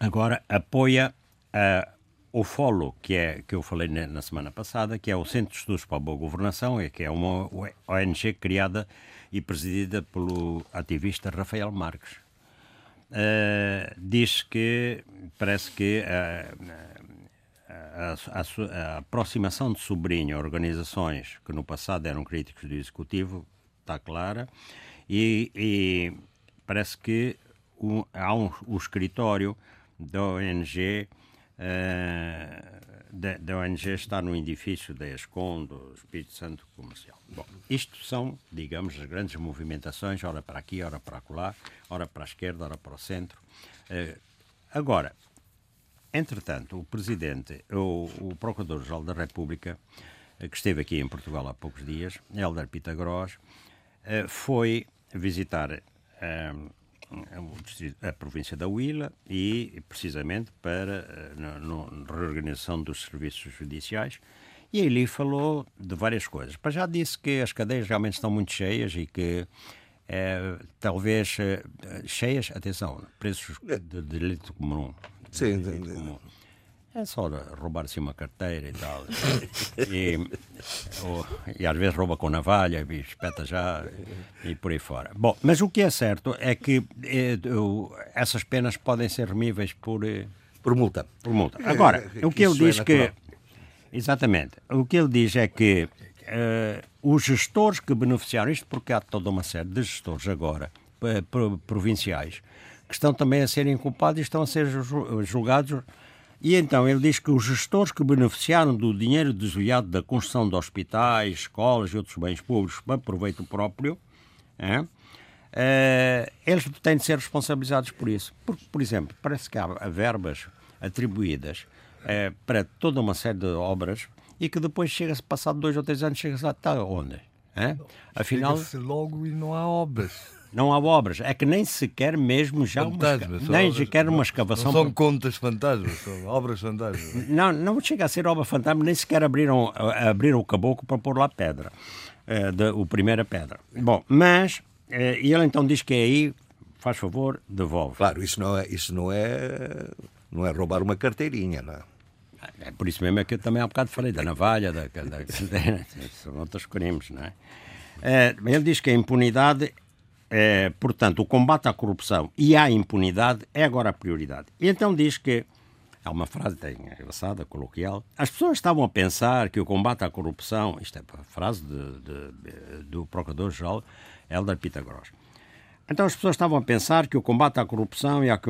S4: agora apoia a o FOLO, que é que eu falei na semana passada, que é o Centro de Estudos para a Boa Governação, é que é uma ONG criada e presidida pelo ativista Rafael Marques. Uh, diz que parece que a, a, a, aproximação de sobrinho a organizações que no passado eram críticos do Executivo está clara e, e parece que um, há um, o escritório da ONG da, da, ONG está no edifício da ESCOM, do Espírito Santo Comercial. Bom, isto são, digamos, as grandes movimentações, ora para aqui, ora para acolá, ora para a esquerda, ora para o centro. Uh, agora, entretanto, o Presidente, o, o Procurador-Geral da República, uh, que esteve aqui em Portugal há poucos dias, Helder Pitagros, foi visitar a província da Huila e precisamente para a eh, reorganização dos serviços judiciais e ali falou de várias coisas. Para já disse que as cadeias realmente estão muito cheias e que é, talvez é, cheias, atenção, preços de, de delito comum.
S2: Sim, de delito comum.
S4: É só roubar-se uma carteira e tal. e, ou, e, às vezes rouba com navalha e espeta já e por aí fora. Bom, mas o que é certo é que é, essas penas podem ser remíveis por... Eh,
S2: por multa.
S4: Por multa. Agora, o que ele diz é que... Exatamente. O que ele diz é que uh, os gestores que beneficiaram, isto porque há toda uma série de gestores agora, provinciais, que estão também a serem culpados e estão a ser julgados e então ele diz que os gestores que beneficiaram do dinheiro desviado da construção de hospitais, escolas e outros bens públicos para proveito próprio, é, uh, eles têm de ser responsabilizados por isso. Por, por exemplo, parece que há verbas atribuídas uh, para toda uma série de obras e que depois chega-se, passado dois ou três anos, chega-se lá, está onde? É?
S7: Afinal, chega-se logo e não há obras.
S4: Não há obras. É que nem sequer mesmo já fantasmas, uma, nem obras, sequer uma escavação.
S7: Não são contas fantasmas, são obras fantasmas.
S4: Não, não chega a ser obra fantasma, nem sequer abriram, abriram o caboclo para pôr lá pedra. Uh, de, o primeira pedra. Bom, mas uh, ele então diz que é aí, faz favor, devolve.
S2: Claro, isso não é, isso não é, não é roubar uma carteirinha, não é?
S4: É por isso mesmo é que eu também há bocado falei da navalha, da, da, da são outros crimes, não é? é? Ele diz que a impunidade é, portanto, o combate à corrupção e à impunidade é agora a prioridade. E então diz que, é uma frase bem engraçada, coloquial, as pessoas estavam a pensar que o combate à corrupção, isto é a frase de, de, do Procurador-Geral Helder Pitagros, então as pessoas estavam a pensar que o combate à corrupção e à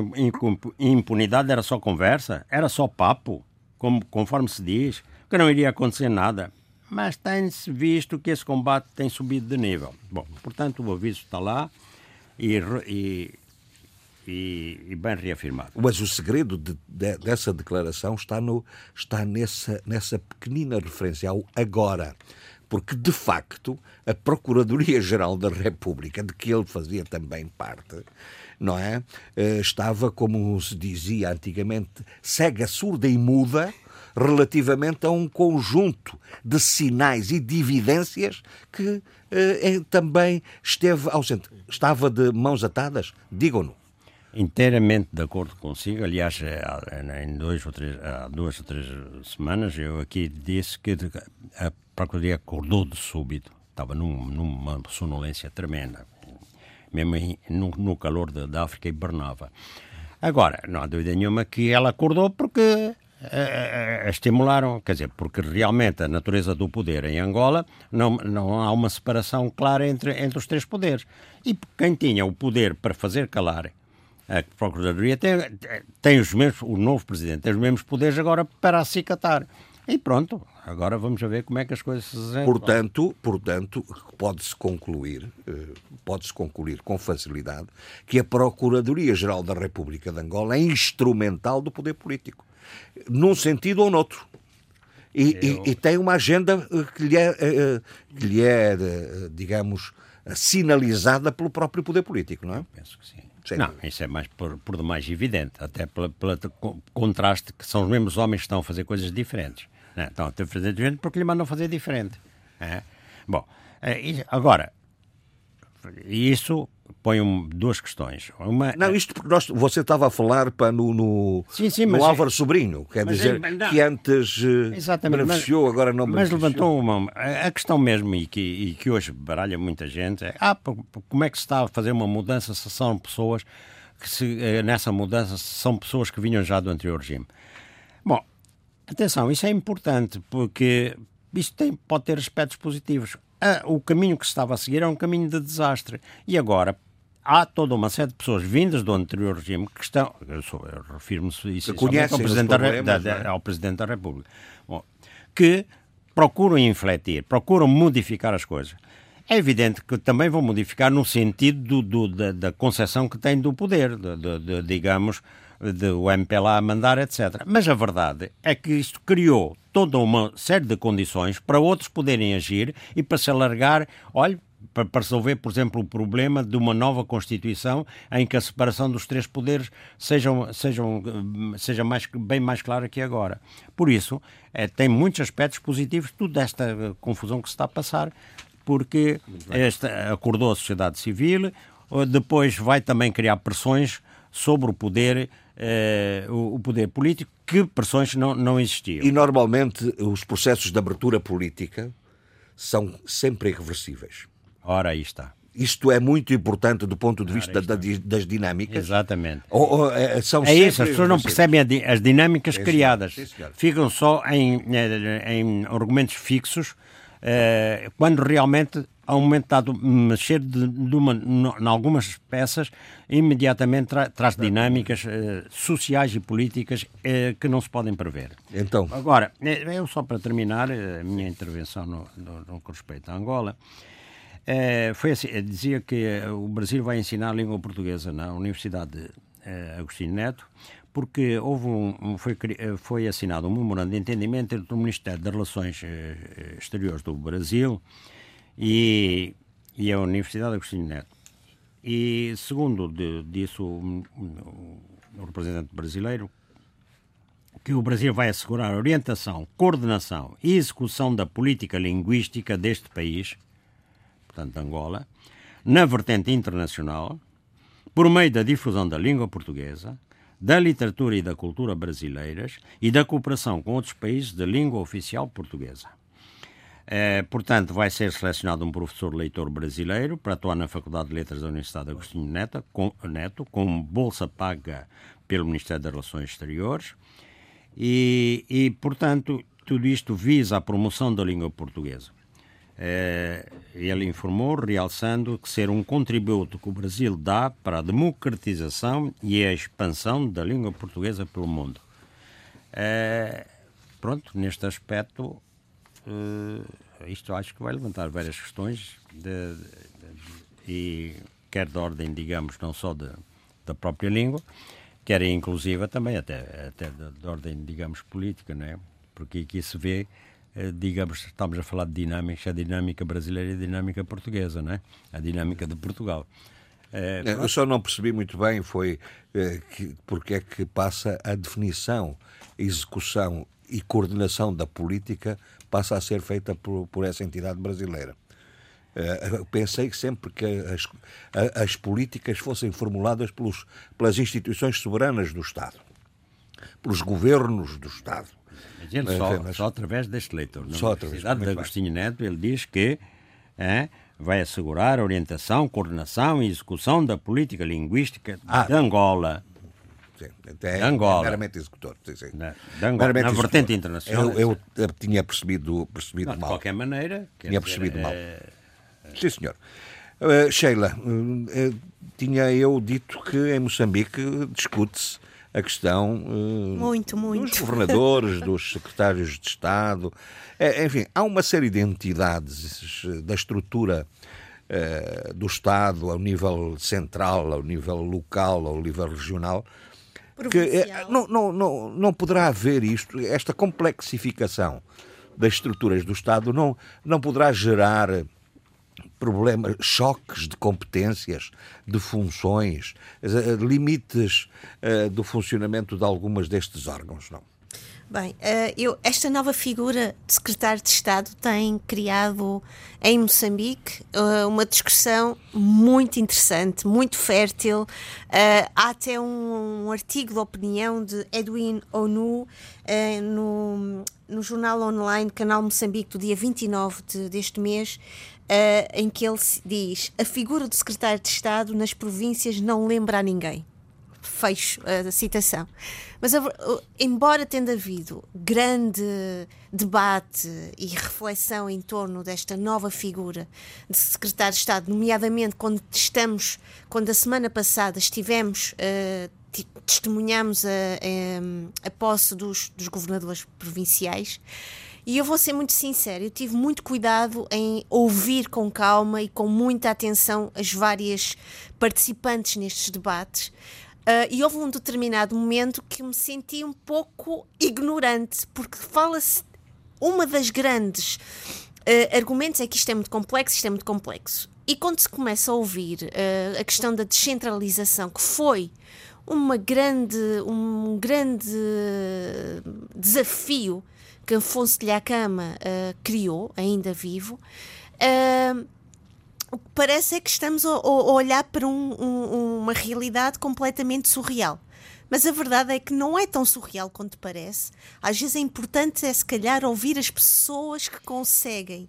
S4: impunidade era só conversa, era só papo, como, conforme se diz, que não iria acontecer nada mas tem-se visto que esse combate tem subido de nível. Bom, portanto, o aviso está lá e, e, e, e bem reafirmado.
S2: Mas o segredo de, de, dessa declaração está, no, está nessa, nessa pequenina referência ao agora. Porque, de facto, a Procuradoria-Geral da República, de que ele fazia também parte, não é? Eh, estava, como se dizia antigamente, cega, surda e muda relativamente a um conjunto de sinais e de evidências que eh, também esteve ausente. Estava de mãos atadas? Digam-no.
S4: Inteiramente de acordo consigo. Aliás, eh, em dois ou três, há duas ou três semanas eu aqui disse que a Procuradoria acordou de súbito. Estava num, numa sonolência tremenda, mesmo no, no, calor da África hibernava. Agora, não há dúvida nenhuma que ela acordou porque estimularam, quer dizer, porque realmente a natureza do poder em Angola não, não há uma separação clara entre, entre os três poderes. E quem tinha o poder para fazer calar a Procuradoria tem, tem os mesmos, o novo presidente tem os mesmos poderes agora para acicatar. E pronto, agora vamos ver como é que as coisas se desenvolvem.
S2: Portanto, portanto pode-se concluir, eh, pode-se concluir com facilidade que a Procuradoria-Geral da República de Angola é instrumental do poder político num sentido ou noutro. E, Eu... e, e tem uma agenda eh, que lhe é, eh, eh, que lhe é digamos, sinalizada pelo próprio poder político, não é? Eu
S4: penso que sim. Sim. Não, isso é mais por, por demais evidente, até pelo contraste que são os mesmos homens que estão a fazer coisas diferentes. Né? Estão a fazer diferente porque lhe mandam fazer diferente. É? Bom, agora, isso põe um, duas questões. Uma,
S2: não, isto porque nós, você estava a falar para no, no, sim, sim, no Álvaro Sobrinho, quer dizer, não, que antes eh, exatamente, beneficiou, mas, agora não
S4: beneficiou. Mas levantou uma. A questão mesmo, e que, e que hoje baralha muita gente, é ah, como é que se está a fazer uma mudança se são pessoas que se, eh, nessa mudança são pessoas que vinham já do anterior regime? Bom, atenção, isso é importante porque isto tem, pode ter aspectos positivos o caminho que se estava a seguir é um caminho de desastre. E agora há toda uma série de pessoas vindas do anterior regime que estão, eu, eu refiro-me isso ao Presidente, da, da, é? ao Presidente da República, bom, que procuram infletir, procuram modificar as coisas. É evidente que também vão modificar no sentido do, do, da, da concepção que têm do poder, de, de, de, digamos, do MPLA a mandar, etc. Mas a verdade é que isto criou toda uma série de condições para outros poderem agir e para se alargar, olha, para, resolver, por exemplo, o problema de uma nova Constituição em que a separação dos três poderes sejam, sejam, seja mais, bem mais clara que agora. Por isso, é, tem muitos aspectos positivos, tudo esta confusão que se está a passar, porque acordou a sociedade civil, depois vai também criar pressões sobre o poder eh, o, poder político, que pressões não, não existiam.
S2: E normalmente os processos de abertura política são sempre irreversíveis.
S4: Ora, aí está.
S2: Isto é muito importante do ponto de vista da, das dinâmicas.
S4: Exatamente.
S2: Ou, ou, é, são
S4: é isso, as pessoas não percebem as dinâmicas é criadas. Ficam só em, em argumentos fixos, eh, quando realmente a um momento dado mexer de, de uma, em algumas peças, imediatamente tra, traz dinâmicas eh, sociais e políticas eh, que não se podem prever.
S2: Então.
S4: Agora, eh, eu só para terminar a minha intervenção no, no, no que respeita a Angola, É, foi assim, dizia que o Brasil vai ensinar a língua portuguesa na Universidade Agostinho Neto, porque houve um, foi, foi assinado um memorando de entendimento entre o Ministério das Relações Exteriores do Brasil e, e a Universidade Agostinho Neto. E, segundo de, disse o, o representante brasileiro, que o Brasil vai assegurar orientação, coordenação e execução da política linguística deste país, portanto Angola, na vertente internacional, por meio da difusão da língua portuguesa, da literatura e da cultura brasileiras e da cooperação com outros países de língua oficial portuguesa. É, portanto, vai ser selecionado um professor leitor brasileiro para atuar na Faculdade de Letras da Universidade Agostinho Neto, com, Neto, com bolsa paga pelo Ministério das Relações Exteriores. E, e, portanto, tudo isto visa a promoção da língua portuguesa. É, ele informou, realçando que ser um contributo que o Brasil dá para a democratização e a expansão da língua portuguesa pelo mundo. É, pronto, neste aspecto, uh, isto acho que vai levantar várias questões de, de, de, e quer de ordem, digamos, não só da própria língua, quer inclusiva também até, até de, ordem, digamos, política, não é? Porque aqui se vê, eh, digamos, estamos a falar de dinâmicas, a dinâmica brasileira e a dinâmica portuguesa, não é? A dinâmica de Portugal.
S2: É, Eu só não percebi muito bem foi é, que, porque é que passa a definição, execução e coordenação da política passa a ser feita por, por essa entidade brasileira. Uh, pensei que sempre que as, as políticas fossem formuladas pelos, pelas instituições soberanas do Estado, pelos governos do Estado.
S4: Mas ele só, mas... só através deste leitor. Na só Universidade de Agostinho Neto, ele diz que é, vai assegurar a orientação, coordenação e execução da política linguística ah. de Angola
S2: é, Angola. É meramente executor. Sim, sim.
S4: Na, Angola, na vertente internacional.
S2: Eu, eu, tinha percebido, percebido
S4: Não,
S2: mal.
S4: De qualquer maneira.
S2: Tinha dizer, percebido é... mal. Sim, senhor. Uh, Sheila, uh, tinha eu dito que em Moçambique discute-se a questão uh,
S6: muito, muito.
S2: dos governadores, dos secretários de Estado. É, enfim, há uma série de entidades da estrutura do Estado ao nível central, ao nível local, ao nível regional, que não, não, não, não poderá haver isto, esta complexificação das estruturas do Estado não, não poderá gerar problemas, choques de competências, de funções, limites uh, do funcionamento de algumas destes órgãos, não?
S6: Bem, eh, eu, esta nova figura de secretário de Estado tem criado em Moçambique eh, uma discussão muito interessante, muito fértil. Eh, há até um, um artigo de opinião de Edwin Onu no, no jornal online Canal Moçambique do dia 29 de, deste mês, em que ele diz: A figura do secretário de Estado nas províncias não lembra a ninguém fecho a citação. Mas, embora tendo havido grande debate e reflexão em torno desta nova figura de secretário de Estado, nomeadamente quando estamos, quando a semana passada estivemos. Uh, testemunhamos a, a, a posse dos, dos governadores provinciais. E eu vou ser muito sincera, eu tive muito cuidado em ouvir com calma e com muita atenção as várias participantes nestes debates, Uh, e houve um determinado momento que me senti um pouco ignorante, porque fala-se. Uma das grandes uh, argumentos é que isto é muito complexo, isto é muito complexo. E quando se começa a ouvir uh, a questão da descentralização, que foi uma grande, um grande desafio que Afonso de Lhacama uh, criou, ainda vivo, uh, o que parece é que estamos a, a olhar para um, um, uma realidade completamente surreal. Mas a verdade é que não é tão surreal quanto parece. Às vezes é importante, é se calhar, ouvir as pessoas que conseguem,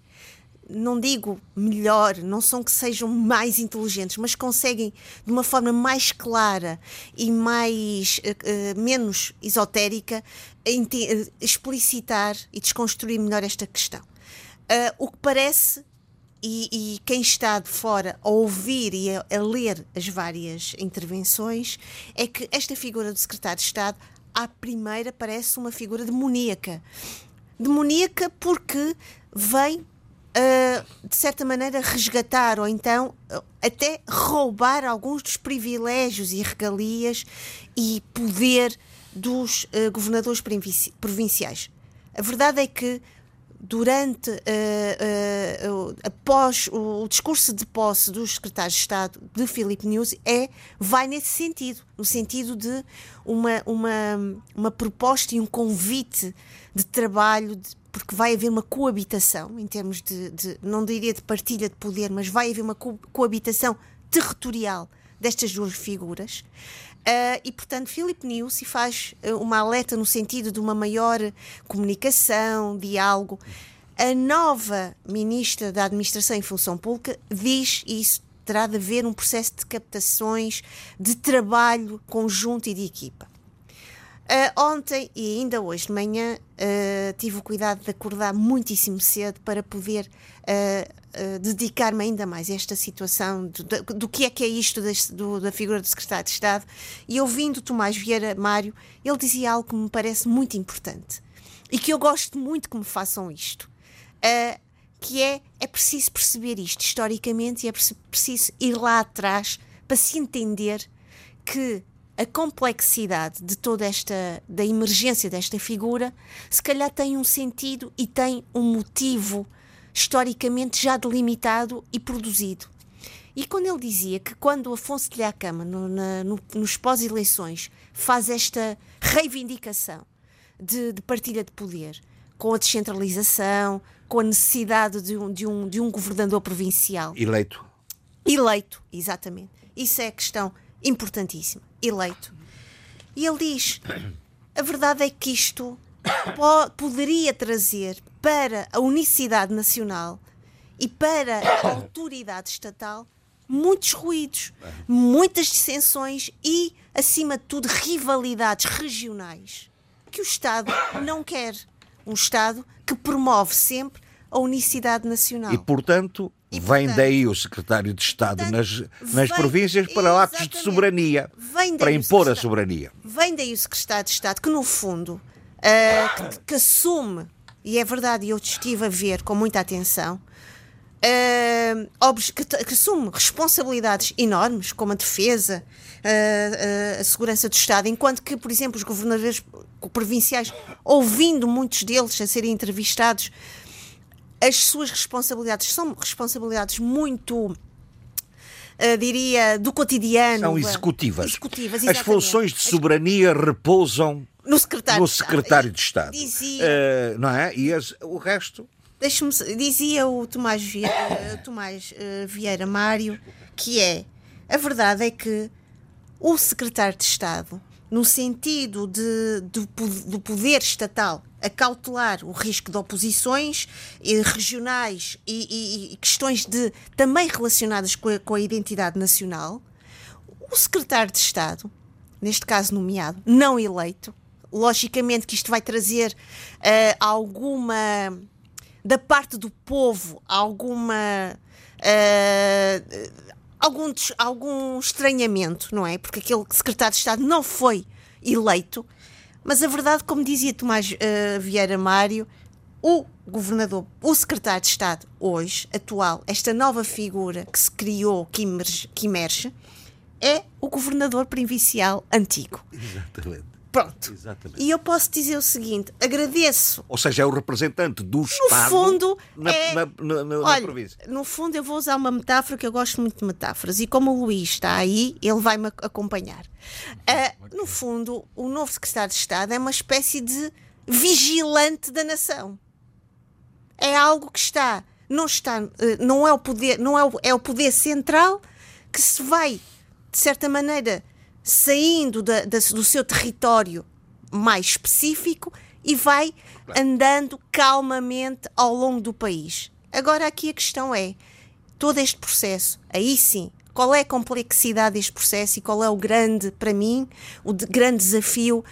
S6: não digo melhor, não são que sejam mais inteligentes, mas conseguem de uma forma mais clara e mais uh, menos esotérica uh, explicitar e desconstruir melhor esta questão. Uh, o que parece e, e, quem está de fora a ouvir e a, a, ler as várias intervenções é que esta figura do secretário de Estado, à primeira, parece uma figura demoníaca. Demoníaca porque vem uh, de certa maneira, resgatar ou então uh, até roubar alguns dos privilégios e regalias e poder dos uh, governadores provinciais. A verdade é que durante uh, uh, após o, o, discurso de posse dos secretários de Estado de Filipe News é vai nesse sentido, no sentido de uma uma uma proposta e um convite de trabalho de, porque vai haver uma coabitação em termos de, de, não diria de partilha de poder, mas vai haver uma co coabitação territorial destas duas figuras. Uh, e, portanto, Philip se faz uh, uma alerta no sentido de uma maior comunicação, diálogo. A nova ministra da Administração e Função Pública diz isso terá de haver um processo de captações, de trabalho conjunto e de equipa. Uh, ontem e ainda hoje de manhã uh, tive o cuidado de acordar muitíssimo cedo para poder uh, dedicar-me ainda mais a esta situação do, do, que é que é isto deste, do, da figura do secretário de Estado e ouvindo Tomás Vieira Mário, ele dizia algo que me parece muito importante e que eu gosto muito que me façam isto. que é, é preciso perceber isto historicamente e é preciso ir lá atrás para se entender que a complexidade de toda esta da emergência desta figura, se calhar tem um sentido e tem um motivo historicamente já delimitado e produzido. E quando ele dizia que quando Afonso de Lhacama, no, na, no, nos pós-eleições, faz esta reivindicação de, de, partilha de poder, com a descentralização, com a necessidade de um, de um, de um governador provincial.
S2: Eleito.
S6: Eleito, exatamente. Isso é a questão importantíssima, eleito. E ele diz: a verdade é que isto po poderia trazer para a unicidade nacional e para a autoridade estatal muitos ruídos, muitas dissensões e, acima de tudo, rivalidades regionais que o Estado não quer. Um Estado que promove sempre a unicidade nacional.
S2: E, portanto, e, vem portanto, daí o secretário de Estado portanto, nas, nas vem, províncias para atos de soberania, para impor a soberania.
S6: Vem daí o secretário de Estado que, no fundo, uh, que, que, assume, e é verdade, eu estive a ver com muita atenção, uh, que, que, assume responsabilidades enormes, como a defesa, uh, a segurança do Estado, enquanto que, por exemplo, os governadores provinciais, ouvindo muitos deles a serem entrevistados, as suas responsabilidades são responsabilidades muito. Uh, diria, do cotidiano.
S2: São executivas. executivas As funções de soberania repousam
S6: no secretário,
S2: no secretário de Estado. Dizia, uh, não é? E as, o resto.
S6: Deixa-me dizia o Tomás Vieira, uh, Tomás, Vieira Mário que é a verdade é que o secretário de Estado, no sentido de, de do poder estatal a cautelar o risco de oposições eh, regionais e, e, e, questões de, também relacionadas com a, com a identidade nacional, o secretário de Estado, neste caso nomeado, não eleito, logicamente que isto vai trazer uh, alguma da parte do povo alguma uh, algum, algum estranhamento, não é? Porque aquele secretário de Estado não foi eleito mas a verdade, como dizia Tomás uh, Vieira Mário, o governador, o secretário de Estado hoje, atual, esta nova figura que se criou, que emerge, que emerge é o governador provincial antigo.
S2: Exatamente.
S6: Pronto. Exatamente. E eu posso dizer o seguinte: agradeço.
S2: Ou seja, é o representante do
S6: no
S2: Estado
S6: fundo,
S2: na,
S6: é,
S2: na, na, na,
S6: olha,
S2: província.
S6: No fundo, eu vou usar uma metáfora que eu gosto muito de metáforas. E como o Luís está aí, ele vai-me acompanhar. Uh, no fundo, o novo secretário de Estado é uma espécie de vigilante da nação. É algo que está. Não, está, eh, não é o poder, não é o, é o poder central que se vai, de certa maneira, saindo da, da, do seu território mais específico e vai andando calmamente ao longo do país. Agora, aqui a questão é: todo este processo, aí sim, qual é a complexidade deste processo e qual é o grande, para mim, o de, grande desafio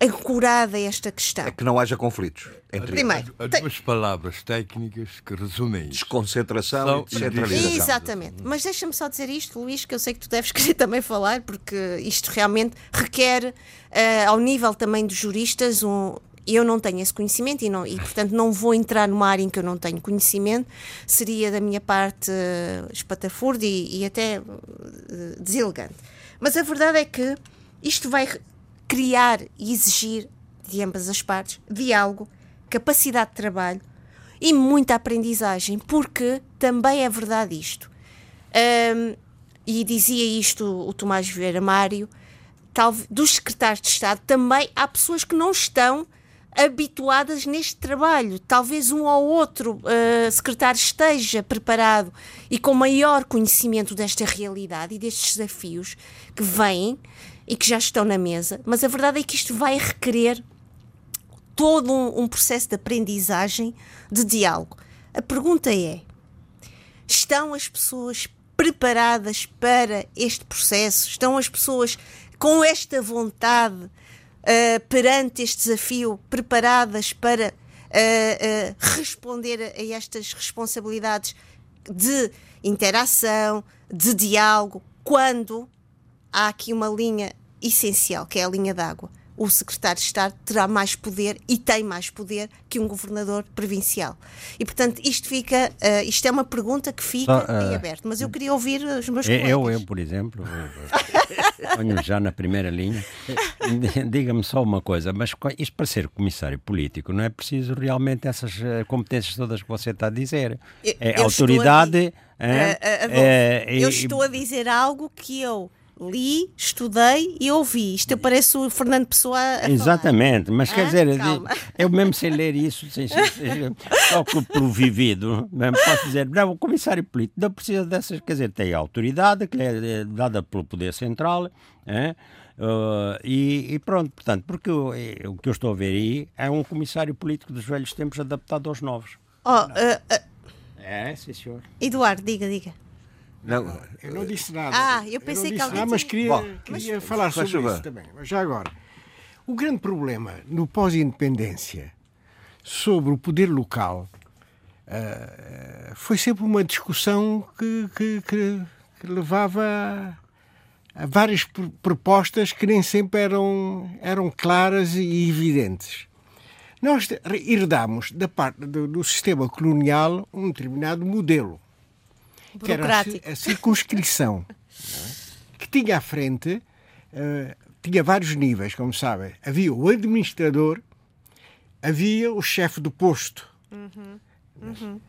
S6: ancorado a esta questão?
S2: É que não haja conflitos. Entre
S6: Primeiro,
S7: há, há duas palavras técnicas que resumem
S2: isso. Desconcentração e descentralização.
S6: Exatamente. Mas deixa-me só dizer isto, Luís, que eu sei que tu deves querer também falar, porque isto realmente requer, uh, ao nível também dos juristas, um, eu não tenho esse conhecimento e, não, e, portanto, não vou entrar numa área em que eu não tenho conhecimento. Seria da minha parte uh, espatafurdo e, e até uh, deselegante. Mas a verdade é que isto vai criar e exigir de ambas as partes diálogo, capacidade de trabalho e muita aprendizagem, porque também é verdade isto. Um, e dizia isto o Tomás Vieira Mário, tal, dos secretários de Estado, também há pessoas que não estão habituadas neste trabalho. Talvez um ou outro uh, secretário esteja preparado e com maior conhecimento desta realidade e destes desafios que vêm e que já estão na mesa, mas a verdade é que isto vai requerer todo um, um processo de aprendizagem, de diálogo. A pergunta é: estão as pessoas preparadas para este processo? Estão as pessoas com esta vontade uh, perante este desafio, preparadas para uh, uh, responder a, a estas responsabilidades de interação, de diálogo, quando há aqui uma linha essencial, que é a linha d'água o secretário de Estado terá mais poder e tem mais poder que um governador provincial. E, portanto, isto fica, uh, isto é uma pergunta que fica Só, uh, em aberto, mas eu queria ouvir os meus
S4: eu, colegas. Eu, eu por exemplo, ponho já na primeira linha. Diga-me só uma coisa, mas isto para ser comissário político não é preciso realmente essas eh, competências todas que você está a dizer. É eu autoridade... A, é,
S6: é, eu estou a dizer algo que eu li, estudei e ouvi. Isto parece o Fernando Pessoa a
S4: Exatamente,
S6: falar.
S4: mas quer ah, dizer, calma. eu mesmo sem ler isso, sem, sem, só que por vivido, posso dizer, não, o comissário político não precisa dessas, quer dizer, tem autoridade que lhe é dada pelo Poder Central, é? Uh, e, e, pronto, portanto, porque o, o, que eu estou a ver aí é um comissário político dos velhos tempos adaptado aos novos.
S6: Oh, uh, uh...
S4: É, sim, senhor.
S6: Eduardo, diga, diga.
S3: Não, eu não disse nada.
S6: Ah, eu pensei eu que alguém.
S3: Ah, mas queria, Bom, queria mas, falar sobre isso também. Mas já agora, o grande problema no pós-independência sobre o poder local uh, foi sempre uma discussão que, que, que, que levava a, a, várias propostas que nem sempre eram, eram claras e evidentes. Nós herdamos da parte do, do sistema colonial um determinado modelo que era a, a circunscrição, é? que tinha à frente, uh, tinha vários níveis, como sabem. Havia o administrador, havia o chefe do posto. Uhum. Uhum.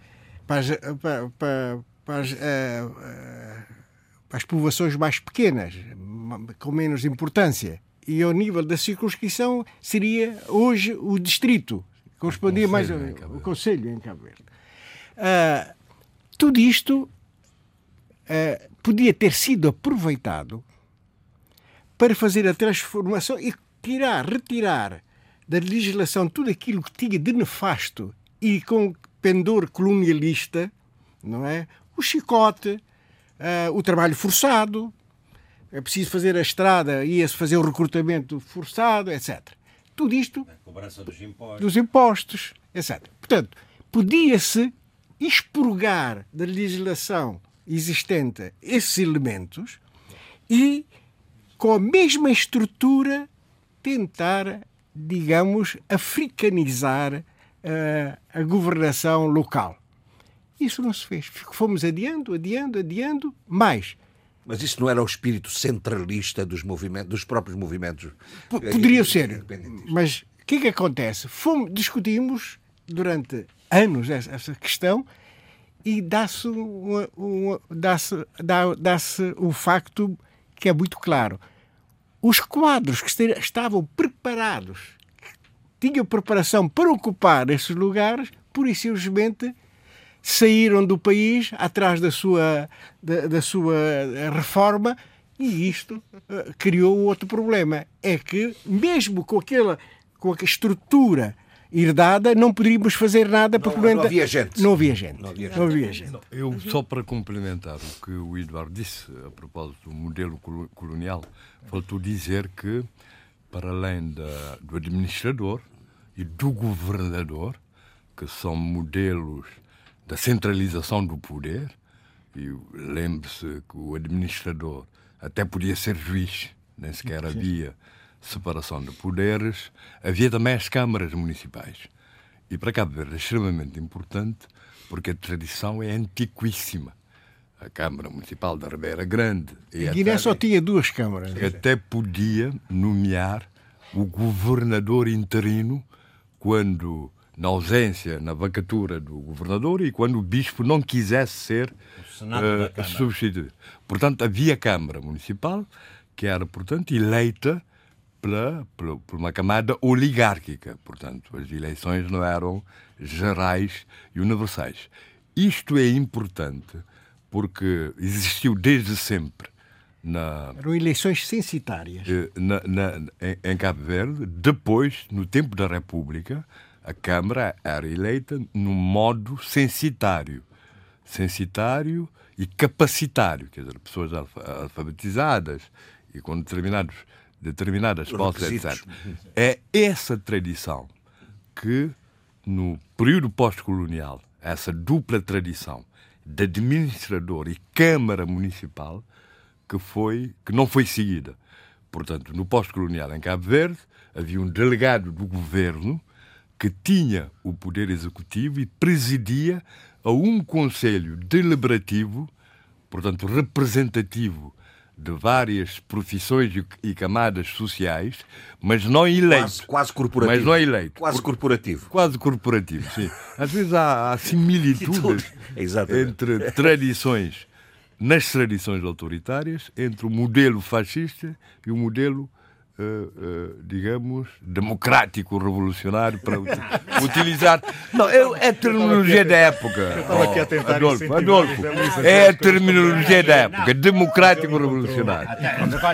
S3: Para, as, para, para, para, as, uh, uh, para as povoações mais pequenas, com menos importância. E ao nível da circunscrição seria hoje o distrito, correspondia mais ao Conselho em Cabo Verde. Uh, tudo isto uh, podia ter sido aproveitado para fazer a transformação e tirar, retirar da legislação tudo aquilo que tinha de nefasto e com pendor colonialista, não é? O chicote, uh, o trabalho forçado, é preciso fazer a estrada, ia-se fazer o recrutamento forçado, etc. Tudo isto.
S4: A cobrança dos impostos.
S3: Dos impostos, etc. Portanto, podia-se expurgar da legislação existente esses elementos e, com a mesma estrutura, tentar, digamos, africanizar uh, a governação local. Isso não se fez. Fomos adiando, adiando, adiando, mais.
S2: Mas isso não era o espírito centralista dos, movimentos, dos próprios movimentos?
S3: P poderia ser. Mas o que é que acontece? Fomos, discutimos durante anos essa, essa questão e dá-se um, dá dá, dá o facto que é muito claro. Os quadros que estavam preparados, que tinham preparação para ocupar esses lugares, pura e simplesmente saíram do país atrás da sua, da, da sua reforma e isto uh, criou outro problema. É que, mesmo com aquela, com aquela estrutura herdada, não poderíamos fazer nada
S2: porque não, não, havia gente.
S3: Não havia gente. Não havia gente. Não havia gente. Não,
S7: eu, só para complementar o que o Eduardo disse a propósito do modelo colonial, faltou dizer que, para além da, do administrador e do governador, que são modelos da centralização do poder, e lembre-se que o administrador até podia ser juiz, nem sequer havia separação de poderes, havia também as câmaras municipais. E para Cabo Verde é extremamente importante porque a tradição é antiquíssima. A Câmara Municipal da Ribeira Grande.
S3: E a Guiné só tinha duas câmaras.
S7: Até podia nomear o governador interino quando, na ausência, na vacatura do governador e quando o bispo não quisesse ser uh, substituído. Portanto, havia Câmara Municipal que era, portanto, eleita pela, pela, por uma camada oligárquica. Portanto, as eleições não eram gerais e universais. Isto é importante porque existiu desde sempre na,
S3: Eram eleições censitárias.
S7: Eh, na, na, em, em, Cabo Verde. Depois, no tempo da República, a Câmara era eleita no modo censitário. Censitário e capacitário, quer dizer, pessoas alfabetizadas e com determinados determinadas posses, etc. É essa tradição que, no período pós-colonial, essa dupla tradição de administrador e Câmara Municipal, que, foi, que não foi seguida. Portanto, no pós-colonial em Cabo Verde, havia um delegado do governo que tinha o poder executivo e presidia a um conselho deliberativo, portanto, representativo de várias profissões e camadas sociais, mas não eleito.
S2: Quase, quase corporativo.
S7: Mas não eleito.
S2: Quase corporativo.
S7: Quase corporativo, sim. Às vezes há, há similitudes entre tradições, nas tradições autoritárias, entre o modelo fascista e o modelo Uh, uh, digamos, democrático revolucionário para utilizar. Não, é, a terminologia da época. Oh, Adolfo, Adolfo, é a terminologia da época. Democrático revolucionário.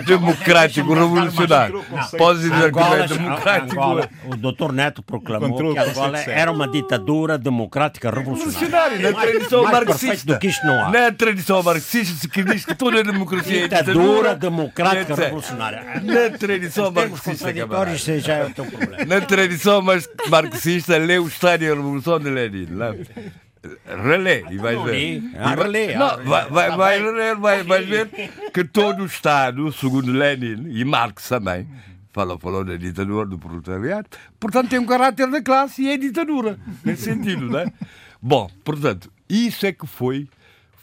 S7: Democrático revolucionário. Pode dizer que é democrático.
S4: o doutor Neto proclamou que Angola era uma ditadura democrática revolucionária.
S7: Na tradição marxista. Na tradição marxista se diz que toda a democracia
S4: é ditadura democrática revolucionária.
S7: Na tradição tradição marxista.
S4: já é o teu problema.
S7: Na tradição marxista, lê o Estado e a Revolução de Lenin. Lá. Relê e vais ver.
S4: Ah, relê.
S7: Não, vai, vai, vai, ler, vai, vai ver que todo o Estado, segundo Lenin e Marx também, falou, falou da ditadura do proletariado, portanto tem um caráter da classe e é ditadura, nesse sentido, não é? Bom, portanto, isso é que foi,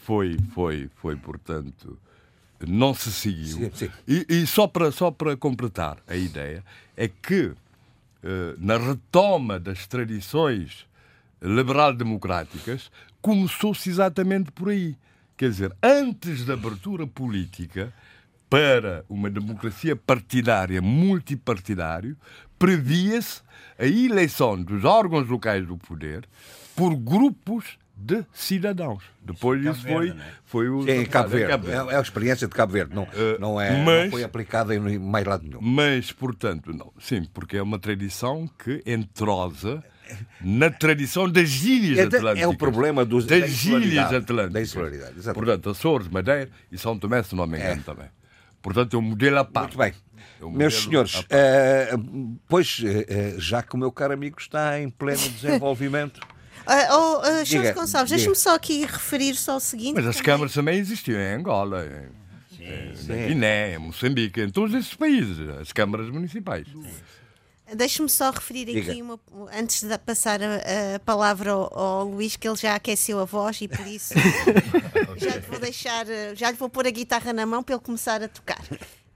S7: foi, foi, foi, portanto, não se seguiu. Sim, sim. E, e, só, para, só para completar a ideia, é que eh, na retoma das tradições liberal-democráticas começou-se exatamente por aí. Quer dizer, antes da abertura política para uma democracia partidária, multipartidário, previa-se a eleição dos órgãos locais do poder por grupos de cidadãos. Depois Cabo isso foi, é? foi o.
S2: Sim, Cabo Verde. Cabo Verde. É, é, a experiência de Cabo Verde, não, uh, não, é, mas, não foi aplicada em mais lado nenhum.
S7: Mas, portanto, não. Sim, porque é uma tradição que entrosa na tradição das ilhas
S2: é,
S7: atlânticas.
S2: É o problema dos,
S7: das da ilhas atlânticas.
S2: Da
S7: portanto, Açores, Madeira e São Tomé, se não me engano é. também. Portanto, é um modelo a parte.
S2: Muito bem. É um Meus senhores, uh, pois, uh, já que o meu caro amigo está em pleno desenvolvimento.
S6: Uh, oh, uh, Jorge Gonçalves, deixa-me só aqui referir só o seguinte.
S7: Mas as também. câmaras também existiam em Angola, em, sim, em Guiné, em Moçambique, em todos esses países, as câmaras municipais.
S6: Deixe-me só referir Diga. aqui, uma, antes de passar a, a palavra ao, ao, Luís, que ele já aqueceu a voz e por isso já lhe vou deixar, já lhe vou pôr a guitarra na mão para ele começar a tocar.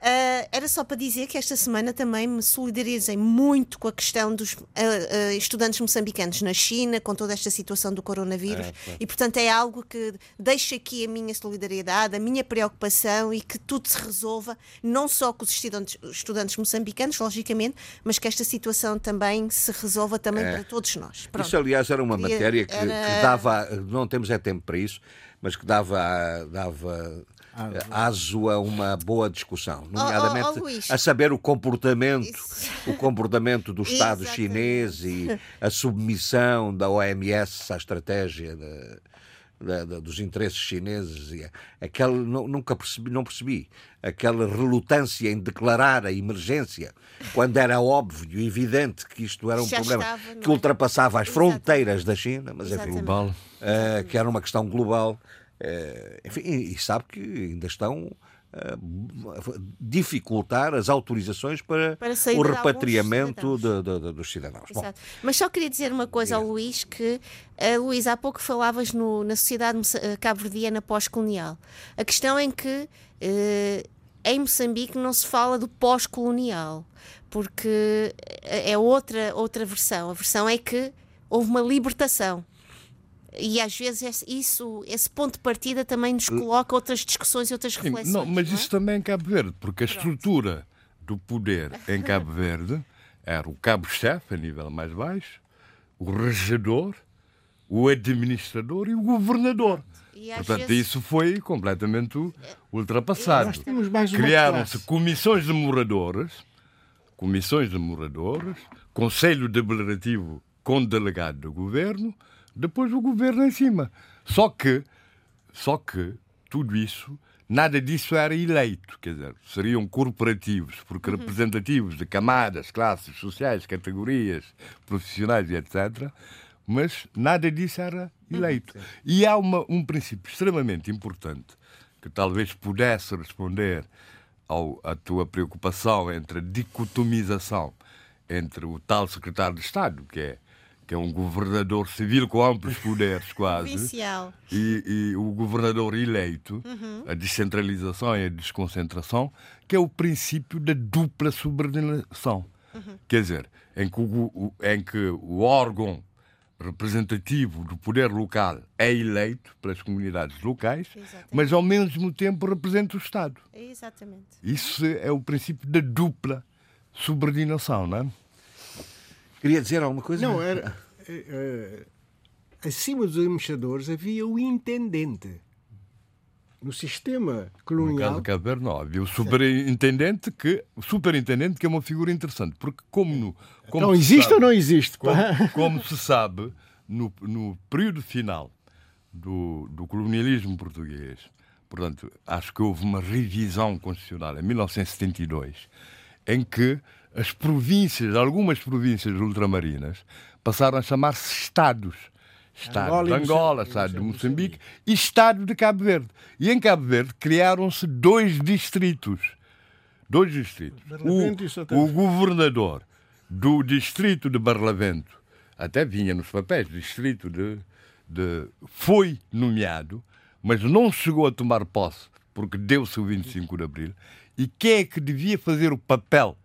S6: Uh, era só para dizer que esta semana também me solidarizei muito com a questão dos uh, uh, estudantes moçambicanos na China, com toda esta situação do coronavírus, é, e portanto é algo que deixa aqui a minha solidariedade, a minha preocupação e que tudo se resolva, não só com os estudantes, estudantes moçambicanos, logicamente, mas que esta situação também se resolva também é. para todos nós.
S2: Pronto. Isso, aliás, era uma matéria que, era... que dava, não temos é tempo para isso, mas que dava, dava aso a uma boa discussão, nomeadamente
S6: oh, oh, oh,
S2: a saber o comportamento, Isso. o comportamento do Estado chinês e a submissão da OMS à estratégia de, dos interesses chineses. E aquele, nunca percebi, não percebi aquela relutância em declarar a emergência quando era óbvio e evidente que isto era um Já problema estava, que ultrapassava as fronteiras da China, mas é global, uh, que era uma questão global. Uh, enfim, e sabe que ainda estão dificultar as autorizações para, para o repatriamento de, de, de, dos cidadãos.
S6: Bom, Mas só queria dizer uma coisa ao Luís, que uh, Luís, há pouco falavas no, na sociedade cabo-verdiana pós-colonial. A questão é que uh, em Moçambique não se fala do pós-colonial, porque é outra, outra versão. A versão é que houve uma libertação. E às vezes isso, esse ponto de partida também nos coloca outras discussões e outras reflexões. Sim,
S7: não, mas não é? isso também é em Cabo Verde, porque a Pronto. estrutura do poder em Cabo Verde era o cabo-chefe, a nível mais baixo, o regedor, o administrador e o governador. E Portanto, vezes... isso foi completamente ultrapassado. Criaram-se comissões de moradores, comissões de moradores, conselho deliberativo com delegado do governo, depois o governo em cima. Só que, só que tudo isso, nada disso era eleito, quer dizer, seriam corporativos, porque uhum. representativos de camadas, classes sociais, categorias, profissionais e etc. Mas nada disso era uhum. eleito. Uhum. E há uma, um princípio extremamente importante que talvez pudesse responder ao, à tua preocupação entre a dicotomização entre o tal secretário de Estado, que é que é um governador civil com amplos poderes quase, e, e, o governador eleito, uhum. a descentralização e a desconcentração, que é o princípio da dupla subordinação. Uhum. Quer dizer, em que o, em que o órgão representativo do poder local é eleito pelas comunidades locais, Exatamente. mas ao mesmo tempo representa o Estado.
S6: Exatamente.
S7: Isso é o princípio da dupla subordinação, não é?
S2: Queria dizer alguma coisa?
S3: Não, era. Uh, acima dos embaixadores havia o intendente. No sistema colonial. No
S7: caso de Cabo. Havia o superintendente que, o superintendente que é uma figura interessante, porque como no. Como
S3: não existe sabe, ou não existe?
S7: Como, como se sabe, no, no período final do, do colonialismo português, portanto, acho que houve uma revisão constitucional em 1972, em que as províncias, algumas províncias ultramarinas, passaram a chamar-se Estados. Estado Angola de Angola, Estado de Moçambique e Estado de Cabo Verde. E em Cabo Verde criaram-se dois distritos. Dois distritos. O, o governador do distrito de Barlavento, até vinha nos papéis, distrito de, de. foi nomeado, mas não chegou a tomar posse, porque deu-se o 25 de abril. E quem é que devia fazer o papel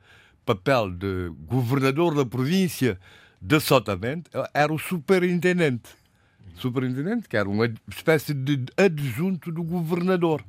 S7: papel de governador da província de Sotavento era o superintendente. Superintendente, que era uma espécie de adjunto do governador.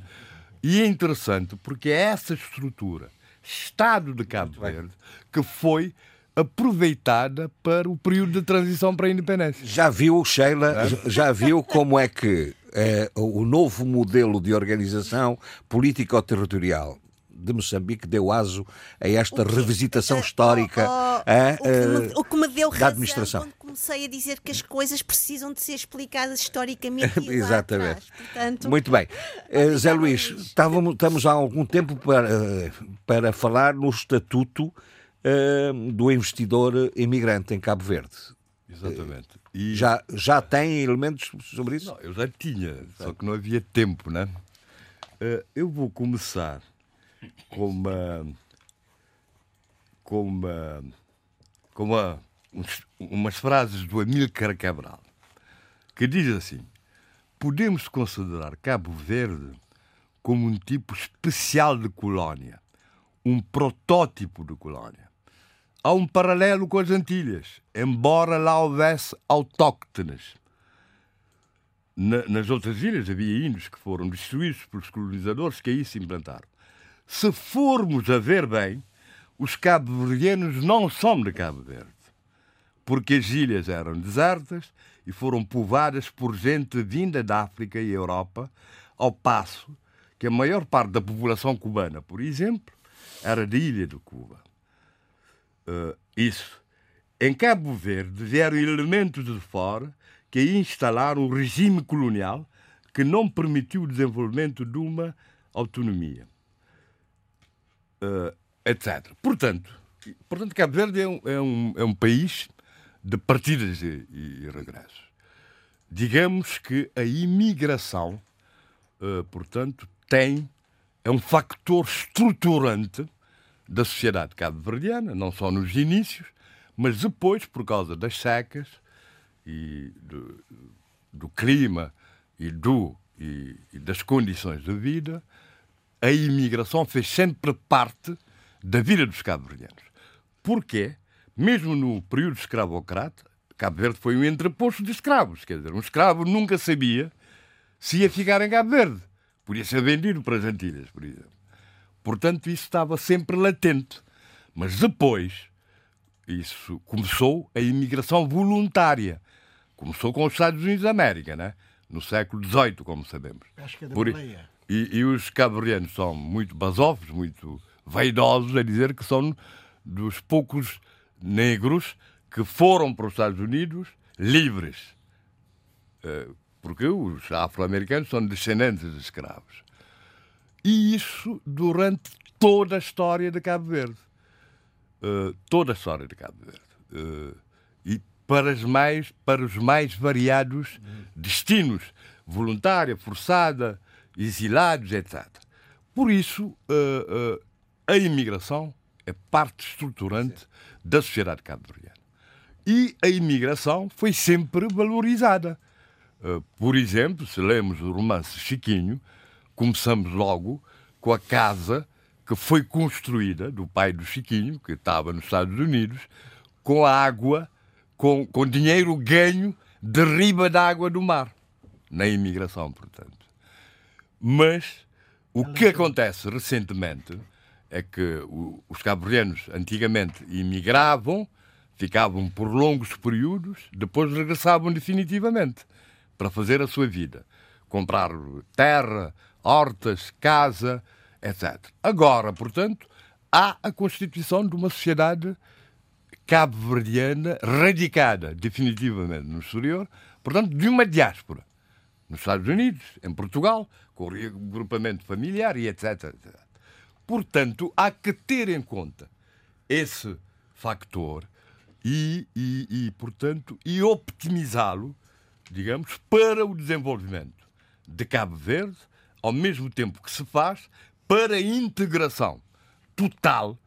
S7: E é interessante porque é essa estrutura, Estado de Cabo Verde, que foi aproveitada para o período de transição para a independência.
S2: Já viu, Sheila, é? já viu como é que é, o novo modelo de organização político-territorial de Moçambique deu aso a esta revisitação histórica oh,
S6: oh, o, que me, deu da administração. quando comecei a dizer que as coisas precisam de ser explicadas historicamente.
S2: Exatamente. Portanto... Muito bem. Uh, Zé Luís, estávamos, estamos há algum tempo para, para falar no estatuto uh, do investidor imigrante em Cabo Verde.
S7: Exatamente.
S2: E... Já, já tem elementos sobre isso?
S7: Não, eu já tinha, só que não havia tempo, né? Uh, eu vou começar com uma, com uma, com uma, umas frases do Amílcar Cabral, que diz assim: podemos considerar Cabo Verde como um tipo especial de colónia, um protótipo de colónia. Há um paralelo com as Antilhas, embora lá houvesse autóctones. nas outras ilhas havia índios que foram destruídos pelos colonizadores que aí se implantaram. Se formos a ver bem, os cabo-verdianos não são de Cabo Verde, porque as ilhas eram desertas e foram povoadas por gente vinda da África e Europa, ao passo que a maior parte da população cubana, por exemplo, era da ilha de Cuba. Uh, isso. Em Cabo Verde vieram elementos de fora que instalaram um regime colonial que não permitiu o desenvolvimento de uma autonomia uh, etc. Portanto, portanto, Cabo Verde é um, é um, é um país de partidas e, e, regressos. Digamos que a imigração, uh, portanto, tem é um factor estruturante da sociedade cabo-verdiana, não só nos inícios, mas depois, por causa das secas e do, do clima e, do, e, e das condições de vida, a imigração fez sempre parte da vida dos cabo-verdianos. Porquê? Mesmo no período escravocrata, Cabo Verde foi um entreposto de escravos. Quer dizer, um escravo nunca sabia se ia ficar em Cabo Verde. Podia ser vendido para as Antilhas, por exemplo. Portanto, isso estava sempre latente. Mas depois, isso começou a imigração voluntária. Começou com os Estados Unidos da América, né? no século XVIII, como sabemos.
S3: Pesca da Por... E,
S7: e os cabo são muito basófilos, muito vaidosos a dizer que são dos poucos negros que foram para os Estados Unidos livres. Eh, porque os afro-americanos são descendentes de escravos. E isso durante toda a história de Cabo Verde. Uh, toda a história de Cabo Verde. Uh, e para, as mais, para os mais variados destinos, voluntária, forçada, exilados, etc. Por isso, uh, a imigração é parte estruturante Sim. da sociedade cabo-verdiana. E a imigração foi sempre valorizada. Uh, por exemplo, se lemos o romance Chiquinho, começamos logo com a casa que foi construída do pai do Chiquinho, que estava nos Estados Unidos, com a água, com, com dinheiro ganho de riba da água do mar, na imigração, portanto. Mas o que acontece recentemente é que os cabo antigamente imigravam, ficavam por longos períodos, depois regressavam definitivamente para fazer a sua vida. Comprar terra, hortas, casa, etc. Agora, portanto, há a constituição de uma sociedade cabo-verdiana radicada definitivamente no exterior, portanto, de uma diáspora. Nos Estados Unidos, em Portugal, com o regrupamento familiar e etc. Portanto, há que ter em conta esse factor e, e, e portanto, e optimizá-lo, digamos, para o desenvolvimento de Cabo Verde, ao mesmo tempo que se faz para a integração total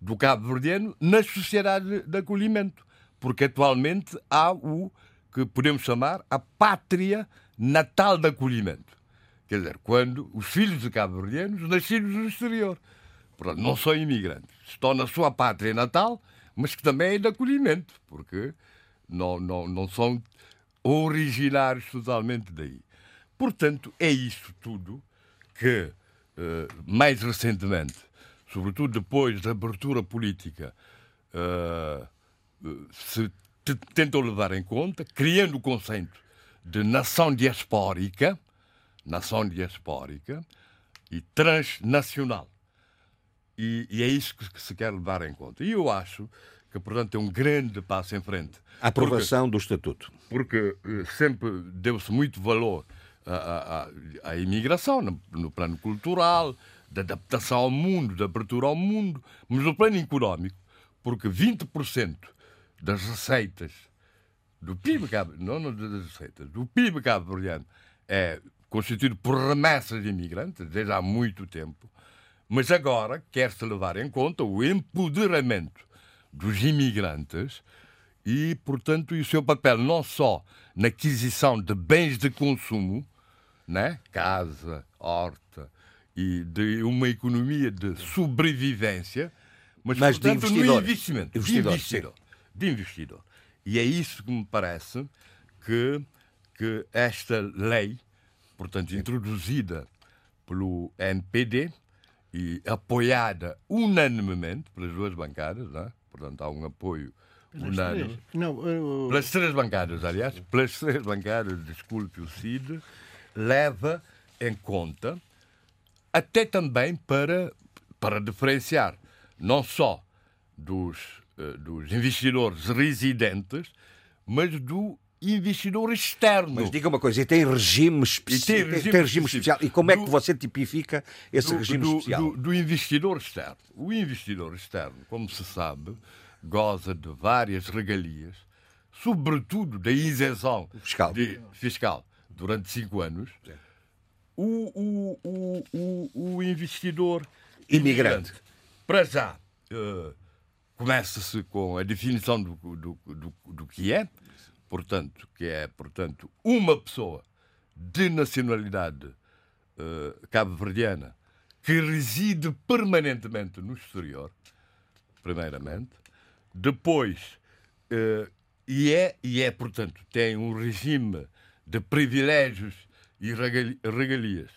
S7: do cabo-verdiano nas sociedades de acolhimento. Porque atualmente há o que podemos chamar a pátria natal de acolhimento. Quer dizer, quando os filhos de cabo-verdianos nascidos no exterior. Portanto, não são imigrantes. Estão na sua pátria natal, mas que também é de acolhimento, porque não, não, não são originários totalmente daí. Portanto, é isso tudo que, eh, mais recentemente, sobretudo depois da abertura política, eh, se tentou levar em conta, criando o conceito de nação diaspórica, nação diaspórica e transnacional. E, e, é isso que se quer levar em conta. E eu acho que, portanto, é um grande passo em frente.
S2: A aprovação porque, do Estatuto.
S7: Porque eh, sempre deu-se muito valor à, à, à imigração, no, no, plano cultural, da adaptação ao mundo, da abertura ao mundo, mas no plano económico, porque 20% das receitas do PIB cabo, não, das receitas, do PIB cabo-verdiano é constituído por remessas de imigrantes desde há muito tempo, mas agora quer-se levar em conta o empoderamento dos imigrantes e, portanto, o seu papel não só na aquisição de bens de consumo, né? casa, horta, e de uma economia de sobrevivência, mas,
S2: mas portanto,
S7: de no investimento. Investidor, de investidor, de investidor. E é isso que me parece que, que esta lei portanto, introduzida pelo NPD e apoiada unanimemente pelas duas bancadas, não é? portanto, há um apoio unânime. Não, eu... Pelas três bancadas, aliás, pelas três bancadas, desculpe o CID, leva em conta até também para, para diferenciar não só dos, dos investidores residentes, mas do investidor externo.
S2: Mas diga uma coisa, e tem regime, especi... e tem regime, tem regime especial. E como é que você tipifica esse do, regime
S7: do,
S2: especial?
S7: Do, do, investidor externo. O investidor externo, como se sabe, goza de várias regalias, sobretudo da isenção
S2: fiscal,
S7: de, fiscal durante cinco anos. o, o, o, o investidor
S2: imigrante. imigrante.
S7: Para já, uh, começa-se com a definição do, do, do, do que é, portanto, que é, portanto, uma pessoa de nacionalidade uh, cabo-verdiana que reside permanentemente no exterior, primeiramente, depois, uh, e, é, e é, portanto, tem um regime de privilégios e regalias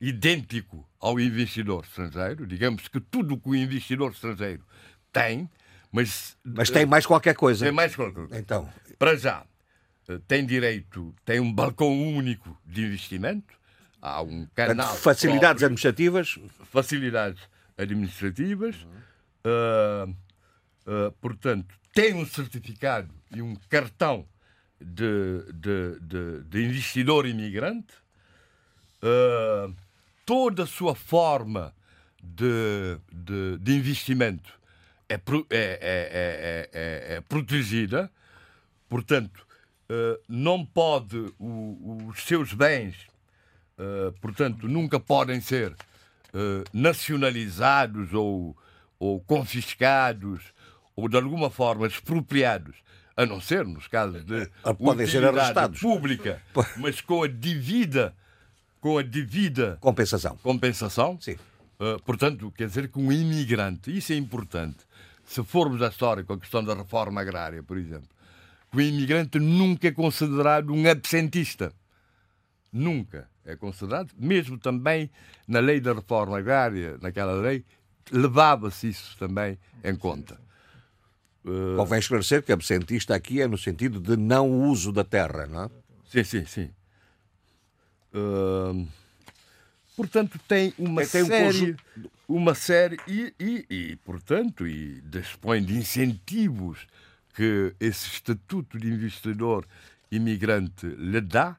S7: idêntico ao investidor estrangeiro, digamos que tudo que o investidor estrangeiro tem, mas.
S2: Mas tem mais qualquer coisa.
S7: Tem mais qualquer coisa.
S2: Então.
S7: Para já, eh, tem direito, tem um balcão único de investimento, há um canal.
S2: Facilidades próprio, administrativas?
S7: Facilidades administrativas. Uh, uh, portanto, tem um certificado e um cartão de, de, de, de investidor imigrante. Uh, toda a sua forma de, de, de investimento é, é, é, é, protegida, portanto, não pode, os seus bens, portanto, nunca podem ser nacionalizados ou, ou confiscados ou de alguma forma expropriados, a não ser nos casos de
S2: podem ser arrestados
S7: pública, mas com a devida com a devida
S2: compensação.
S7: Compensação.
S2: Sim.
S7: Uh, portanto, quer dizer que um imigrante, isso é importante. Se formos à história com a questão da reforma agrária, por exemplo, que o imigrante nunca é considerado um absentista. Nunca é considerado, mesmo também na lei da reforma agrária, naquela lei, levava-se isso também em conta.
S2: Uh... Convém esclarecer que absentista aqui é no sentido de não uso da terra, não é?
S7: Sim, sim, sim portanto, tem uma tem série, um uma série e, e, e, portanto, e dispõe de incentivos que esse estatuto de investidor imigrante lhe dá,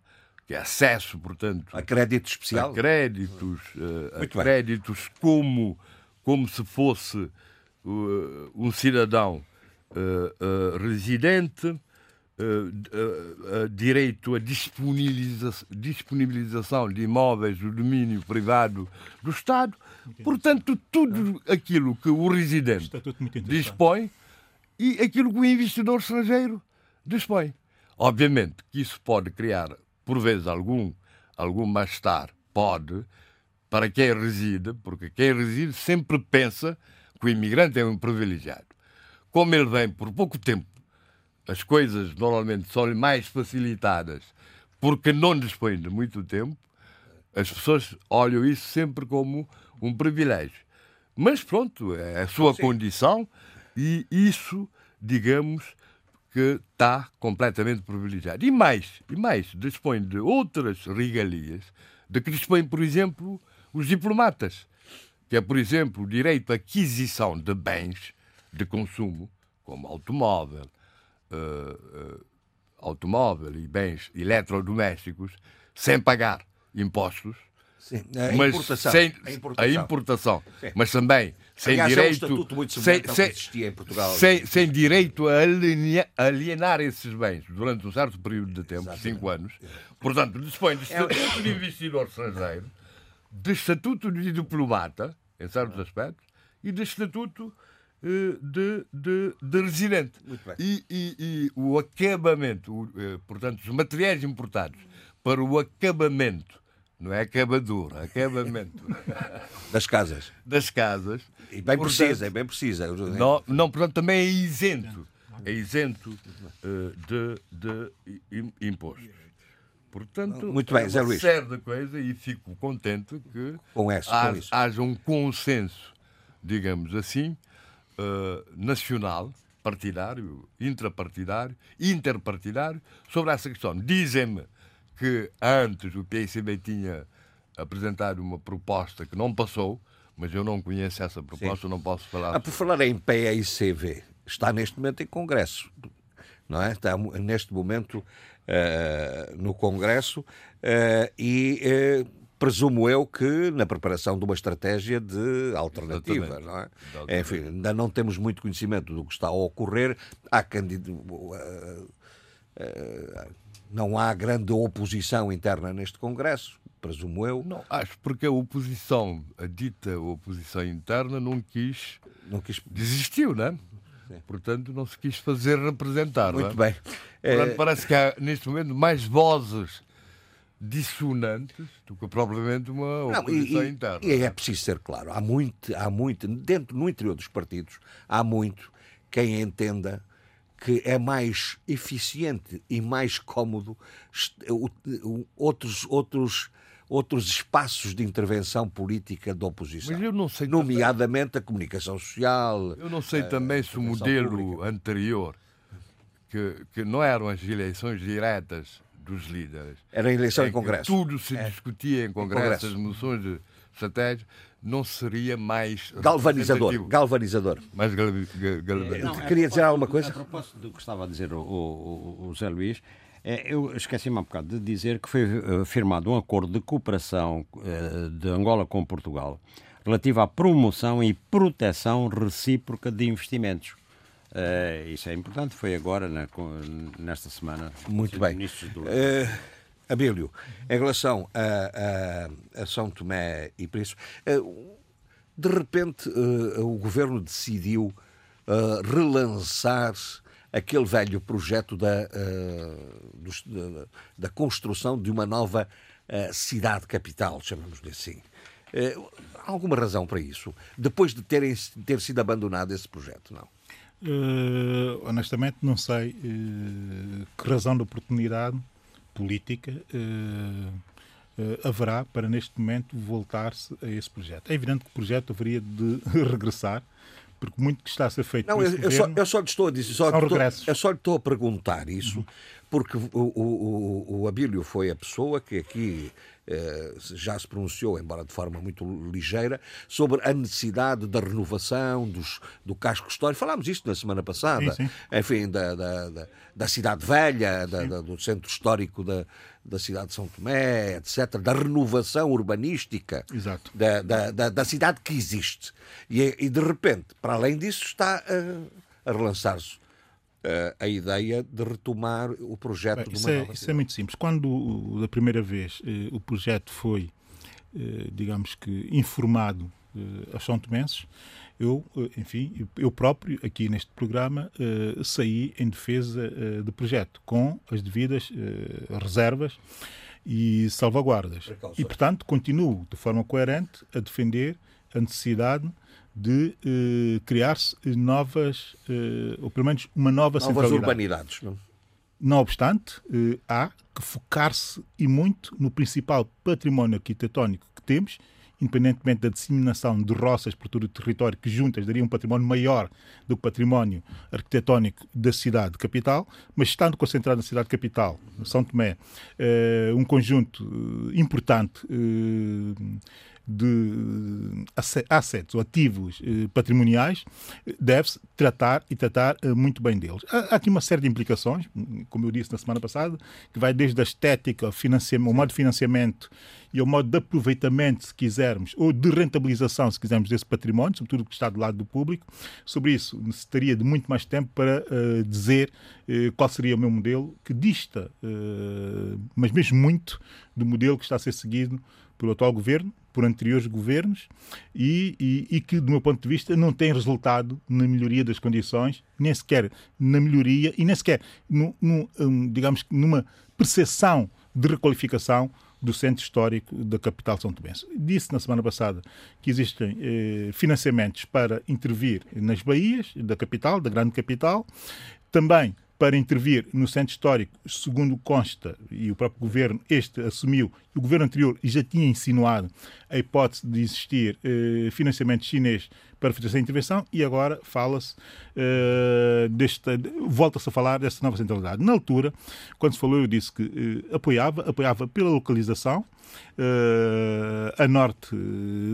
S7: que é acesso, portanto,
S2: a crédito especial,
S7: a créditos, uh, a créditos como como se fosse uh, um cidadão uh, residente uh, uh, direito à disponibilização, disponibilização de imóveis do domínio privado do Estado. Portanto, tudo aquilo que o residente dispõe e aquilo que o investidor estrangeiro dispõe. Obviamente que isso pode criar, por vezes, algum, algum mal-estar. Pode, para quem reside, porque quem reside sempre pensa que o imigrante é um privilegiado. Como ele vem por pouco tempo as coisas normalmente são mais facilitadas porque não dispõem de muito tempo, as pessoas olham isso sempre como um privilégio. Mas pronto, é a sua Sim. condição e isso, digamos, que está completamente privilegiado. E mais, e mais, dispõe de outras regalias, de que dispõem, por exemplo, os diplomatas, que é, por exemplo, o direito à aquisição de bens de consumo, como automóvel, uh, automóvel e bens eletrodomésticos sem pagar impostos.
S2: Sim, a mas importação.
S7: Sem, a importação. A importação mas também sem Aliás, direito. É um estatuto
S2: muito sem, sem, existia em Portugal.
S7: Sem, sem direito a alienar, alienar, esses bens durante um certo período de tempo, Exatamente. cinco anos. Portanto, dispõe de é estatuto de investidor estrangeiro, de estatuto de diplomata, em certos aspectos, e de estatuto de, de, de residente. E, e, e, o acabamento, o, eh, portanto, os materiais importados para o acabamento, não é acabadura, acabamento
S2: das casas.
S7: Das casas.
S2: E bem portanto, precisa, é bem precisa.
S7: Não, não, portanto, também é isento. É isento uh, de, de impostos. Portanto,
S2: Muito bem,
S7: é
S2: Zé Luís.
S7: série de coisas e fico contente que
S2: com
S7: haja,
S2: com
S7: haja um consenso, digamos assim, uh, nacional, partidário, intrapartidário, interpartidário, sobre essa questão. Dizem-me que antes o PICB tinha apresentado uma proposta que não passou, mas eu não conheço essa proposta, Sim. não posso falar.
S2: Ah, por falar em PICV, está neste momento em Congresso, não é? Está neste momento uh, no Congresso uh, e presumo eu que na preparação de uma estratégia de alternativa, não é? Enfim, ainda não temos muito conhecimento do que está a ocorrer. Há candidato. Uh, uh, não há grande oposição interna neste Congresso, presumo eu.
S7: Não, acho porque a oposição, a dita oposição interna, não quis, não quis... desistiu, não é? Portanto, não se quis fazer representar.
S2: Muito
S7: é?
S2: bem.
S7: Portanto, é... parece que há, neste momento, mais vozes dissonantes do que propriamente uma oposição e, interna.
S2: E é preciso ser claro, há muito, há muito, dentro, no interior dos partidos, há muito quem entenda que é mais eficiente e mais cómodo outros, outros, outros espaços de intervenção política da oposição.
S7: Mas eu não sei
S2: nomeadamente também, a comunicação social.
S7: Eu não sei também se o modelo pública. anterior, que, que não eram as eleições diretas dos líderes.
S2: Era eleição é em Congresso.
S7: Tudo se é. discutia em Congresso, em Congresso, as moções de estratégia, não seria mais.
S2: Galvanizador. Galvanizador.
S7: Mais gal, gal,
S2: não, Queria dizer alguma coisa? A
S4: propósito do que estava a dizer o, o, o Zé Luís. É, eu esqueci-me há um bocado de dizer que foi uh, firmado um acordo de cooperação uh, de Angola com Portugal relativo à promoção e proteção recíproca de investimentos. Uh, isso é importante, foi agora, na, nesta semana.
S2: Muito bem. Do... Uh, Abílio, em relação a, a, a, São Tomé e Príncipe, uh, de repente o governo decidiu relançar aquele velho projeto da, dos, da, da, construção de uma nova cidade capital, chamamos-lhe assim. há alguma razão para isso? Depois de terem, ter sido abandonado esse projeto, não?
S5: Uh, honestamente, não sei uh, que razão de oportunidade política uh, haverá para, neste momento, voltar-se a esse projeto. É evidente que o projeto haveria de regressar, porque muito que está a ser feito.
S2: Não, eu, eu, só, eu só lhe estou a dizer, só estou, eu só lhe estou a perguntar isso, uhum. porque o, o, o, o Abílio foi a pessoa que aqui eh, já se pronunciou, embora de forma muito ligeira, sobre a necessidade da renovação dos, do casco histórico. Falámos isto na semana passada, sim, sim. enfim, da, da, da, da, cidade velha, da, do centro histórico da, da cidade de São Tomé, etc., da renovação urbanística da, da, da, da, cidade que existe. E, e, de repente, para além disso, está a, a relançar-se a ideia de retomar o projeto Bem,
S5: de uma
S2: isso
S5: é, Isso é muito simples. Quando, da primeira vez, uh, o projeto foi, uh, digamos que, informado uh, aos São Tomenses, eu, enfim, eu próprio, aqui neste programa, saí em defesa do projeto, com as devidas reservas e salvaguardas. E, portanto, continuo de forma coerente a defender a necessidade de eh, criar-se novas, eh, ou pelo menos uma nova
S2: novas centralidade. urbanidades. Não?
S5: não obstante, eh, há que focar-se e muito no principal património arquitetónico que temos, independentemente da disseminação de roças por todo o território, que juntas daria um património maior do que o património arquitetónico da cidade capital, mas estando concentrado na cidade capital, São Tomé, um conjunto importante de assets ou ativos eh, patrimoniais, deve-se tratar e tratar eh, muito bem deles. Há aqui uma série de implicações, como eu disse na semana passada, que vai desde a estética, o modo de financiamento e ao modo de aproveitamento, se quisermos, ou de rentabilização, se quisermos, desse património, sobretudo que está do lado do público. Sobre isso, necessitaria de muito mais tempo para uh, dizer uh, qual seria o meu modelo, que dista, uh, mas mesmo muito, do modelo que está a ser seguido pelo atual governo, por anteriores governos e, e, e, que, do meu ponto de vista, não tem resultado na melhoria das condições, nem sequer na melhoria e nem sequer, no, no, digamos, numa percepção de requalificação do centro histórico da capital São Tomé. Disse na semana passada que existem eh, financiamentos para intervir nas baías da capital, da grande capital, também para intervir no centro histórico, segundo consta, e o próprio governo, este assumiu, o governo anterior já tinha insinuado a hipótese de existir eh, financiamento chinês para fazer essa intervenção e agora fala-se, eh, volta-se a falar desta nova centralidade. Na altura, quando se falou, eu disse que eh, apoiava, apoiava pela localização a norte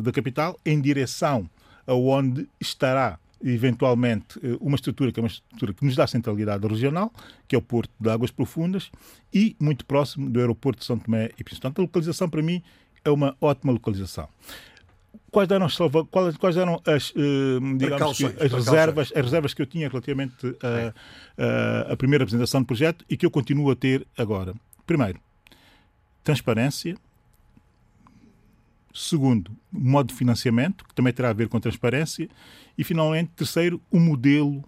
S5: da capital, em direção aonde estará eventualmente eh, uma estrutura que é uma estrutura que nos dá centralidade regional, que é o Porto de Águas Profundas, e muito próximo do aeroporto de São Tomé e Príncipe. Portanto, a localização para mim é uma ótima localização. Quais eram, quais, quais eram as, uh, digamos, as, reservas, as reservas que eu tinha relativamente à primeira apresentação do projeto e que eu continuo a ter agora? Primeiro, transparência, Segundo, modo de financiamento, que também terá a ver com transparência. E, finalmente, terceiro, o modelo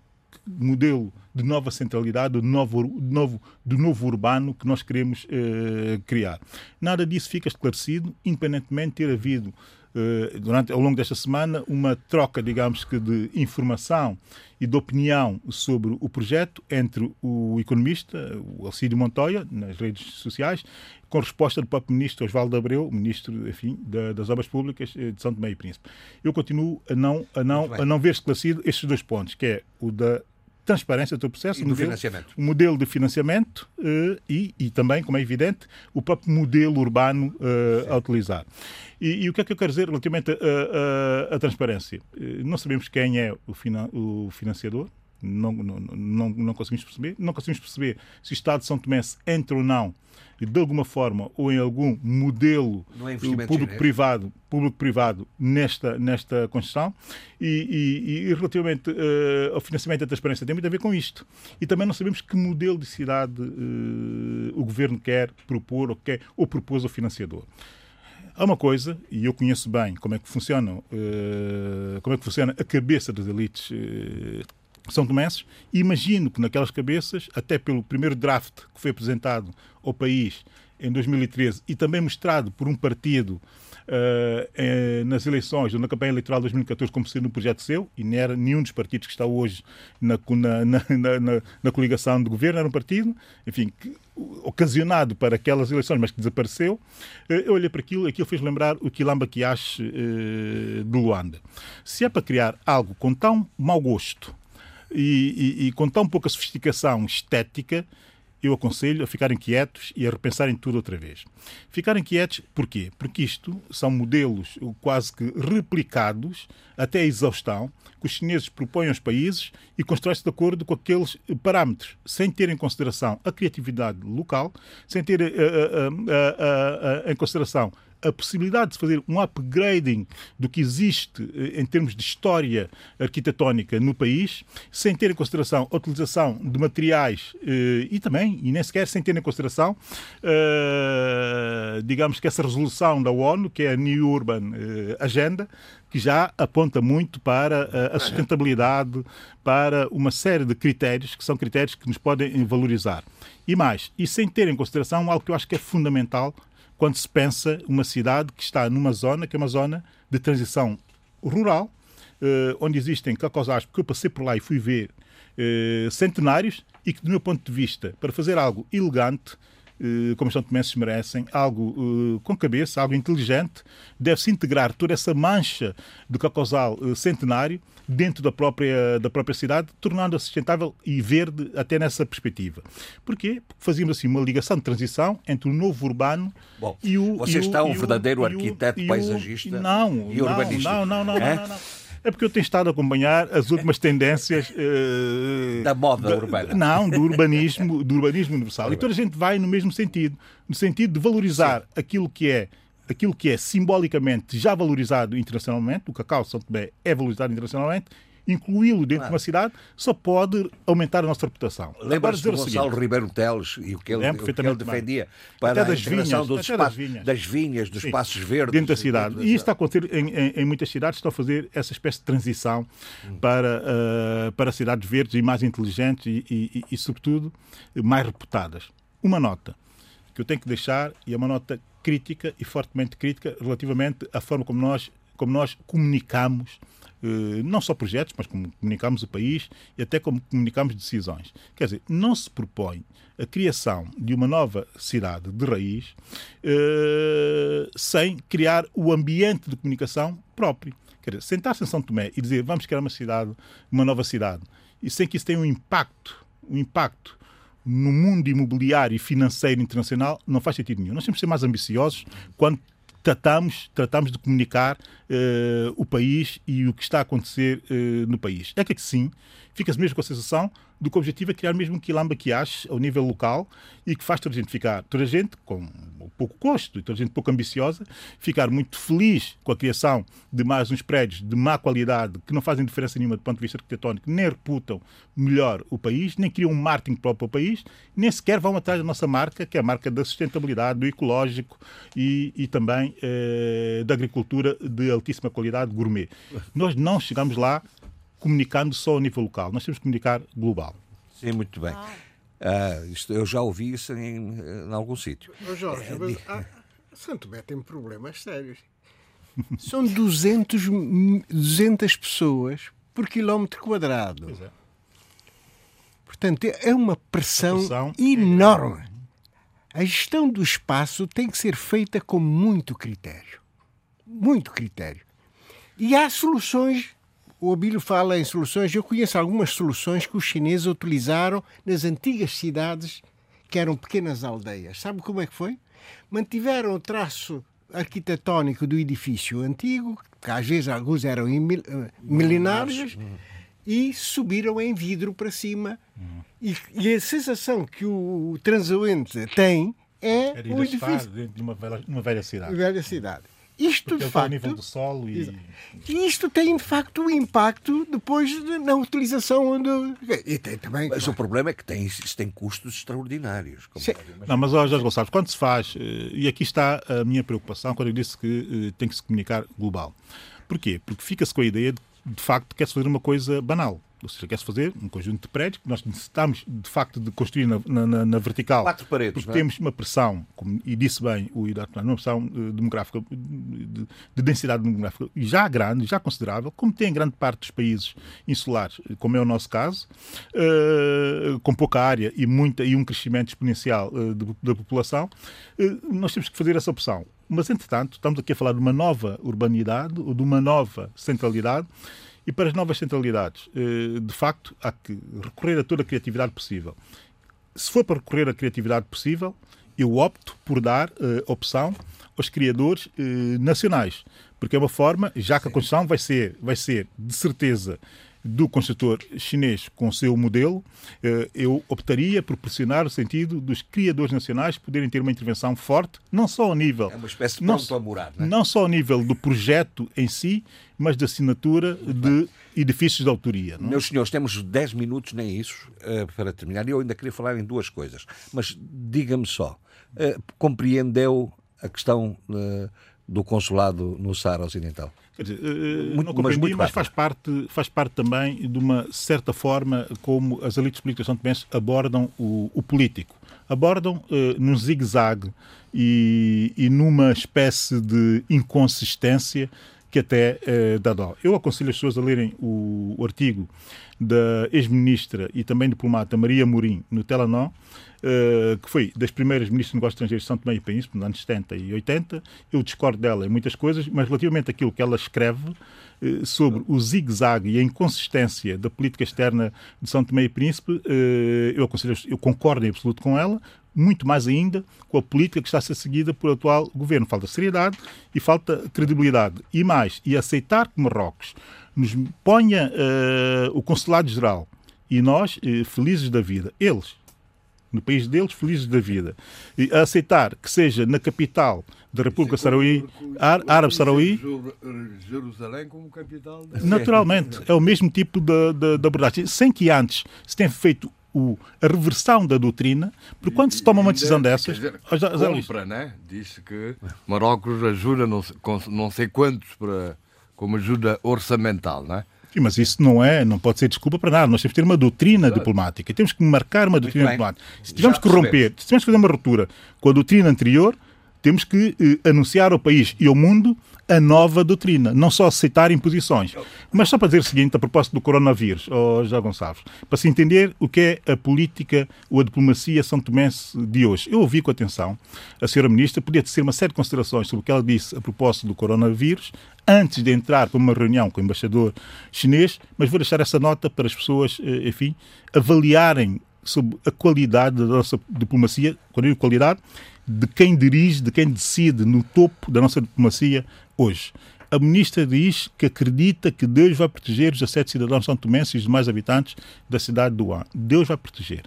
S5: modelo de nova centralidade, de novo, de novo, de novo urbano que nós queremos eh, criar. Nada disso fica esclarecido, independentemente de ter havido eh, durante, ao longo desta semana, uma troca, digamos que, de informação e de opinião sobre o projeto entre o economista, o Alcídio Montoya, nas redes sociais, com resposta do próprio ministro Osvaldo Abreu, ministro enfim, das Obras Públicas eh, de São Tomé e Príncipe. Eu continuo a não, a não, a não ver esclarecido estes dois pontos, que é o da transparência do processo,
S2: do modelo, financiamento.
S5: o modelo de financiamento uh, e, e também, como é evidente, o próprio modelo urbano uh, a utilizar. E, e, o que é que eu quero dizer relativamente à transparência? Uh, não sabemos quem é o, finan o financiador, não, não, não, não, conseguimos perceber. Não conseguimos perceber se o Estado de São Tomé entra ou não, de alguma forma, ou em algum modelo é público-privado público-privado nesta, nesta construção. E, e, e relativamente uh, ao financiamento da transparência, tem muito a ver com isto. E também não sabemos que modelo de cidade uh, o governo quer propor ou, quer, ou propôs ao financiador. Há uma coisa, e eu conheço bem como é que funciona, uh, como é que funciona a cabeça das elites são Tomenses, e imagino que naquelas cabeças, até pelo primeiro draft que foi apresentado ao país em 2013 e também mostrado por um partido uh, nas eleições, ou na campanha eleitoral de 2014, como sendo um projeto seu, e não era nenhum dos partidos que está hoje na, na, na, na, na coligação de governo, era um partido, enfim, que, ocasionado para aquelas eleições, mas que desapareceu. Uh, eu olhei para aquilo, aquilo fez lembrar o Quilamba Kiash uh, de Luanda. Se é para criar algo com tão mau gosto, e, e, e com tão pouca sofisticação estética, eu aconselho a ficarem quietos e a repensarem tudo outra vez. Ficarem quietos porquê? Porque isto são modelos quase que replicados até a exaustão que os chineses propõem aos países e constroem-se de acordo com aqueles parâmetros, sem ter em consideração a criatividade local, sem ter uh, uh, uh, em consideração a possibilidade de fazer um upgrading do que existe eh, em termos de história arquitetónica no país, sem ter em consideração a utilização de materiais eh, e também, e nem sequer sem ter em consideração, eh, digamos que essa resolução da ONU, que é a New Urban Agenda, que já aponta muito para a sustentabilidade, para uma série de critérios que são critérios que nos podem valorizar. E mais, e sem ter em consideração algo que eu acho que é fundamental quando se pensa uma cidade que está numa zona que é uma zona de transição rural, eh, onde existem cacosás, porque eu passei por lá e fui ver eh, centenários, e que, do meu ponto de vista, para fazer algo elegante, eh, como os santomenses merecem, algo com cabeça, algo inteligente, deve-se integrar toda essa mancha do cacosal centenário dentro da própria, da própria cidade, tornando-a sustentável e verde até nessa perspectiva. Porquê? Porque fazíamos assim uma ligação de transição entre o novo urbano
S2: Bom, e o. Você e está um verdadeiro arquiteto paisagista
S5: não,
S2: e urbanista.
S5: Não, não, não, não, não, não. É porque eu tenho estado a acompanhar as últimas tendências uh,
S2: da moda da, urbana.
S5: Não, do urbanismo, do urbanismo universal. E toda a gente vai no mesmo sentido, no sentido de valorizar Sim. aquilo que é aquilo que é simbolicamente já valorizado internacionalmente, o cacau de São Tomé é valorizado internacionalmente, incluí-lo dentro claro. de uma cidade só pode aumentar a nossa reputação.
S2: Lembra-se do Gonçalo Ribeiro Teles e o que ele, o que ele defendia para
S5: até a integração
S2: vinhas,
S5: dos
S2: das, vinhas. das vinhas, dos Sim. espaços verdes.
S5: Dentro da cidade. E isto está a acontecer em, em, em, muitas cidades, estão a fazer essa espécie de transição hum. para, uh, para cidades verdes e mais inteligentes e, e, e, e, sobretudo, mais reputadas. Uma nota que eu tenho que deixar, e é uma nota crítica e fortemente crítica relativamente à forma como nós, como nós comunicamos não só projetos, mas como comunicamos o país e até como comunicamos decisões. Quer dizer, não se propõe a criação de uma nova cidade de raiz eh, sem criar o ambiente de comunicação próprio. Quer dizer, sentar-se em São Tomé e dizer vamos criar uma cidade, uma nova cidade, e sem que isso tenha um impacto, um impacto no mundo imobiliário e financeiro internacional não faz sentido nenhum. Nós temos que ser mais ambiciosos quando tratamos, tratamos de comunicar uh, o país e o que está a acontecer uh, no país. É que sim, fica-se mesmo com a sensação do que o objetivo é criar mesmo um quilamba que ache ao nível local e que faz toda a gente ficar, toda a gente com pouco custo e toda a gente pouco ambiciosa, ficar muito feliz com a criação de mais uns prédios de má qualidade que não fazem diferença nenhuma do ponto de vista arquitetónico, nem reputam melhor o país, nem criam um marketing próprio ao país, nem sequer vão atrás da nossa marca, que é a marca da sustentabilidade, do ecológico e, e também eh, da agricultura de altíssima qualidade gourmet. Nós não chegamos lá comunicando só a nível local, nós temos que comunicar global.
S2: Sim, muito bem. Ah. Ah, isto, eu já ouvi isso em, em algum sítio.
S3: Jorge, é, mas, ah, Santo Tomé tem problemas sérios. São 200, 200 pessoas por quilómetro quadrado. É. Portanto, é uma pressão, pressão enorme. A gestão do espaço tem que ser feita com muito critério. Muito critério. E há soluções o Abílio fala em soluções. Eu conheço algumas soluções que os chineses utilizaram nas antigas cidades que eram pequenas aldeias. Sabe como é que foi? Mantiveram o traço arquitetónico do edifício antigo, que às vezes alguns eram eh, milenários, e subiram em vidro para cima. E, e a sensação que o transeunte tem é
S5: o edifício de uma velha, uma velha cidade.
S3: Velha cidade. Isto
S5: de facto. nível do solo e.
S3: Isto tem de facto um impacto depois na utilização do. E tem também.
S2: Mas claro. o problema é que tem, tem custos extraordinários.
S5: Não, mas ó, Jorge Gonçalves, quando se faz, eh, e aqui está a minha preocupação quando eu disse que eh, tem que se comunicar global. Porquê? Porque fica-se com a ideia de, de facto, quer-se fazer uma coisa banal ou seja, quer-se fazer um conjunto de prédios que nós necessitamos, de facto, de construir na, na, na vertical.
S2: Quatro paredes,
S5: Porque é? temos uma pressão, como, e disse bem o Idato, uma pressão uh, demográfica, de, de, densidade demográfica já grande, já considerável, como tem em grande parte dos países insulares, como é o nosso caso, uh, com pouca área e, muita, e um crescimento exponencial uh, da população, nós temos que fazer essa opção. Mas, entretanto, estamos aqui a falar de uma nova urbanidade ou de uma nova centralidade e para as novas centralidades, eh, de facto, há que recorrer a toda a criatividade possível. Se for para recorrer à criatividade possível, eu opto por dar uh, opção aos criadores uh, nacionais, porque é uma forma, já que a construção vai ser, vai ser de certeza do construtor chinês com o seu modelo, eh, eu optaria por pressionar o sentido dos criadores nacionais poderem ter uma intervenção forte, não só ao nível.
S2: É uma espécie de não, a morar, não,
S5: é? não só ao nível do projeto em si, mas da assinatura de edifícios de autoria. Não?
S2: É? Meus senhores, temos 10 minutos, nem isso, eh, para terminar. E eu ainda queria falar em duas coisas. Mas diga-me só, eh, compreendeu a questão do consulado no Saara Ocidental?
S5: Quer dizer, eh, muito, não compreendi, mas, mas, faz, parte, faz parte também de uma certa forma como as elites políticas são Tomé abordam o, o, político. Abordam uh, num zigue-zague e, e numa espécie de inconsistência que até uh, dá dó. Eu aconselho as pessoas a lerem o, o artigo da ex-ministra e também diplomata Maria Mourim no Telenor, Uh, que foi das primeiras ministras de negócios estrangeiros de São Tomé e Príncipe, nos anos 70 e 80. Eu discordo dela em muitas coisas, mas relativamente àquilo que ela escreve uh, sobre o zigue-zague e a inconsistência da política externa de São Tomé e Príncipe, uh, eu, eu concordo em absoluto com ela, muito mais ainda com a política que está a ser seguida pelo atual governo. Falta seriedade e falta credibilidade. E mais, e aceitar que Marrocos nos ponha o consulado-geral e nós, felizes da vida, eles, no país deles, felizes da vida. E a aceitar que seja na capital da República Saraui, Árabe Saraui.
S7: Jerusalém como capital.
S5: Naturalmente, é o mesmo tipo de, de, de abordagem, sem que antes se tenha feito o, a reversão da doutrina, porque quando se toma uma decisão dessas. Dizer,
S7: compra, né? Disse que Marrocos ajuda não, não sei quantos para, como ajuda orçamental, né?
S5: Sim, mas isso não é, não pode ser desculpa para nada. Nós temos que ter uma doutrina Exato. diplomática. Temos que marcar uma doutrina diplomática. Se tivermos que romper, se tivermos que fazer uma ruptura com a doutrina anterior, temos que eh, anunciar ao país e ao mundo a nova doutrina, não só aceitar imposições. Mas só para dizer o seguinte, a propósito do coronavírus, oh, José Gonçalves, para se entender o que é a política ou a diplomacia são tomense de hoje. Eu ouvi com atenção a senhora ministra, podia ter uma série de considerações sobre o que ela disse a propósito do coronavírus, antes de entrar para uma reunião com o embaixador chinês, mas vou deixar essa nota para as pessoas, eh, enfim, avaliarem sobre a qualidade da nossa diplomacia, quando eu digo qualidade, de quem dirige, de quem decide no topo da nossa diplomacia hoje. a ministra diz que acredita que Deus vai proteger os 17 cidadãos são tomenses e os demais habitantes da cidade do An. Deus vai proteger.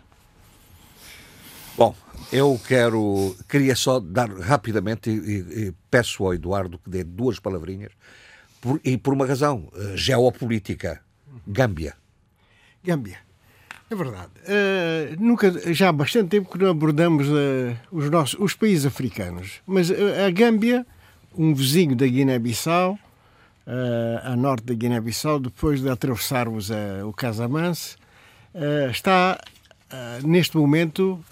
S2: Bom, eu quero, queria só dar rapidamente e, e, peço ao Eduardo que dê duas palavrinhas por, e por uma razão uh, geopolítica. Gâmbia.
S3: Gâmbia. É verdade. Uh, nunca, já há bastante tempo que não abordamos uh, os, nossos, os países africanos. Mas a Gâmbia, um vizinho da Guiné-Bissau, a norte da Guiné-Bissau, depois de atravessarmos o Casamance, está neste momento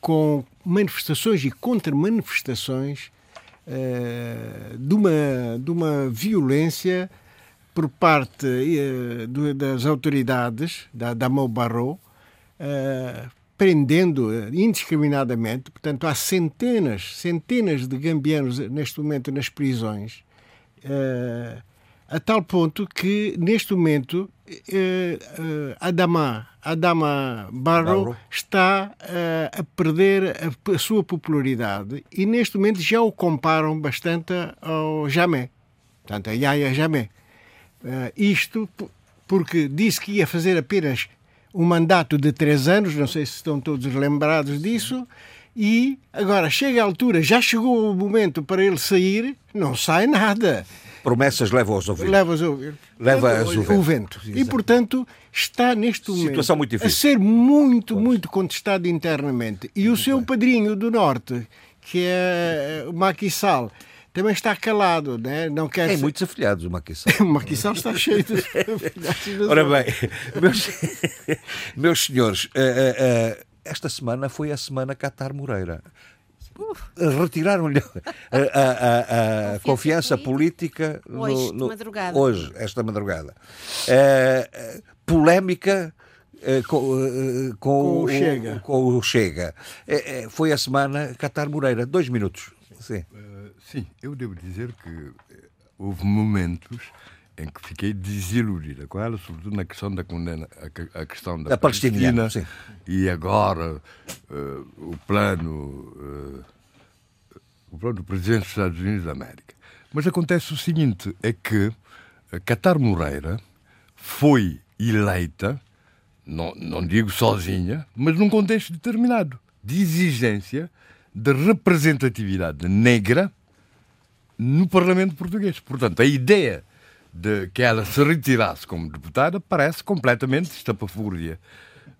S3: com manifestações e contra-manifestações uh, de, uma, de uma violência por parte uh, das autoridades da, da Barro, uh, prendendo indiscriminadamente. Portanto, há centenas, centenas de gambianos neste momento nas prisões, a tal ponto que, neste momento, Adama Adama Barrow, Barrow. está uh, a perder a, a, sua popularidade e neste momento já o comparam bastante ao Jamé, portanto a Yaya Jamé. Uh, isto porque disse que ia fazer apenas um mandato de três anos, não sei se estão todos lembrados disso, e agora chega a altura, já chegou o momento para ele sair, não sai nada.
S2: Promessas levam aos ouvidos.
S3: Leva aos ouvidos. Leva, Leva o, vento. O vento. E, portanto, está neste momento
S2: Situação muito difícil.
S3: a ser muito, muito contestado internamente. E o seu padrinho do Norte, que é o Maquissal, também está calado, né? não quer
S2: Tem ser... muitos afilhados o Maquissal.
S3: o Maquissal está cheio de afilhados.
S2: Ora bem, meus, meus senhores, uh, uh, uh, esta semana foi a semana Catar Moreira. Retiraram-lhe a, a, a, a, confiança política
S6: hoje, no, no,
S2: hoje, esta madrugada. Uh, polémica uh, com, uh, com, com, o Chega. Com o Chega. foi a semana Catar Moreira. Dois minutos. Sim.
S7: sim, eu devo dizer que houve momentos em que fiquei desiludida com ela, sobretudo na questão da condena, a, questão da, Palestina, sim. e agora uh, o plano uh, o plano do presidente dos Estados Unidos da América. Mas acontece o seguinte, é que Catar Moreira foi eleita, não, não digo sozinha, mas num contexto determinado, de exigência de representatividade negra no Parlamento português. Portanto, a ideia de que ela se retirasse como deputada parece completamente estapafúrdia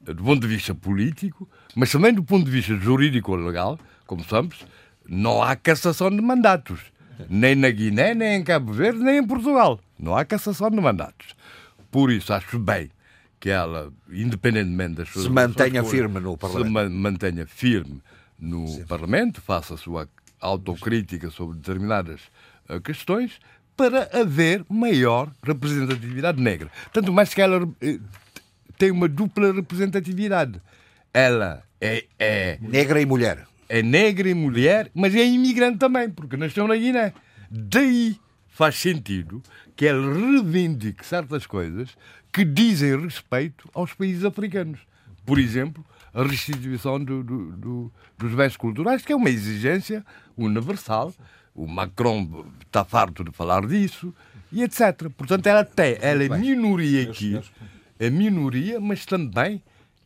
S7: do ponto de vista político, mas também do ponto de vista jurídico legal, como sabemos, não há cassação de mandatos. Nem na Guiné, nem em Cabo Verde, nem em Portugal. Não há cassação de mandatos. Por isso, acho bem que ela, independentemente das suas.
S2: Se mantenha firme no Parlamento. Se
S7: ma mantenha firme no Sim. Parlamento, faça a sua autocrítica sobre determinadas uh, questões, para haver maior representatividade negra. Tanto mais que ela uh, tem uma dupla representatividade. Ela é, é.
S2: Negra e mulher.
S7: É negra e mulher, mas é imigrante também, porque nasceu na Guiné. Daí faz sentido que ela reivindique certas coisas que dizem respeito aos países africanos. Por exemplo, a restituição do, do, do, dos bens culturais, que é uma exigência universal. O Macron está farto de falar disso, e etc. Portanto, ela tem, ela é minoria aqui, é minoria, mas também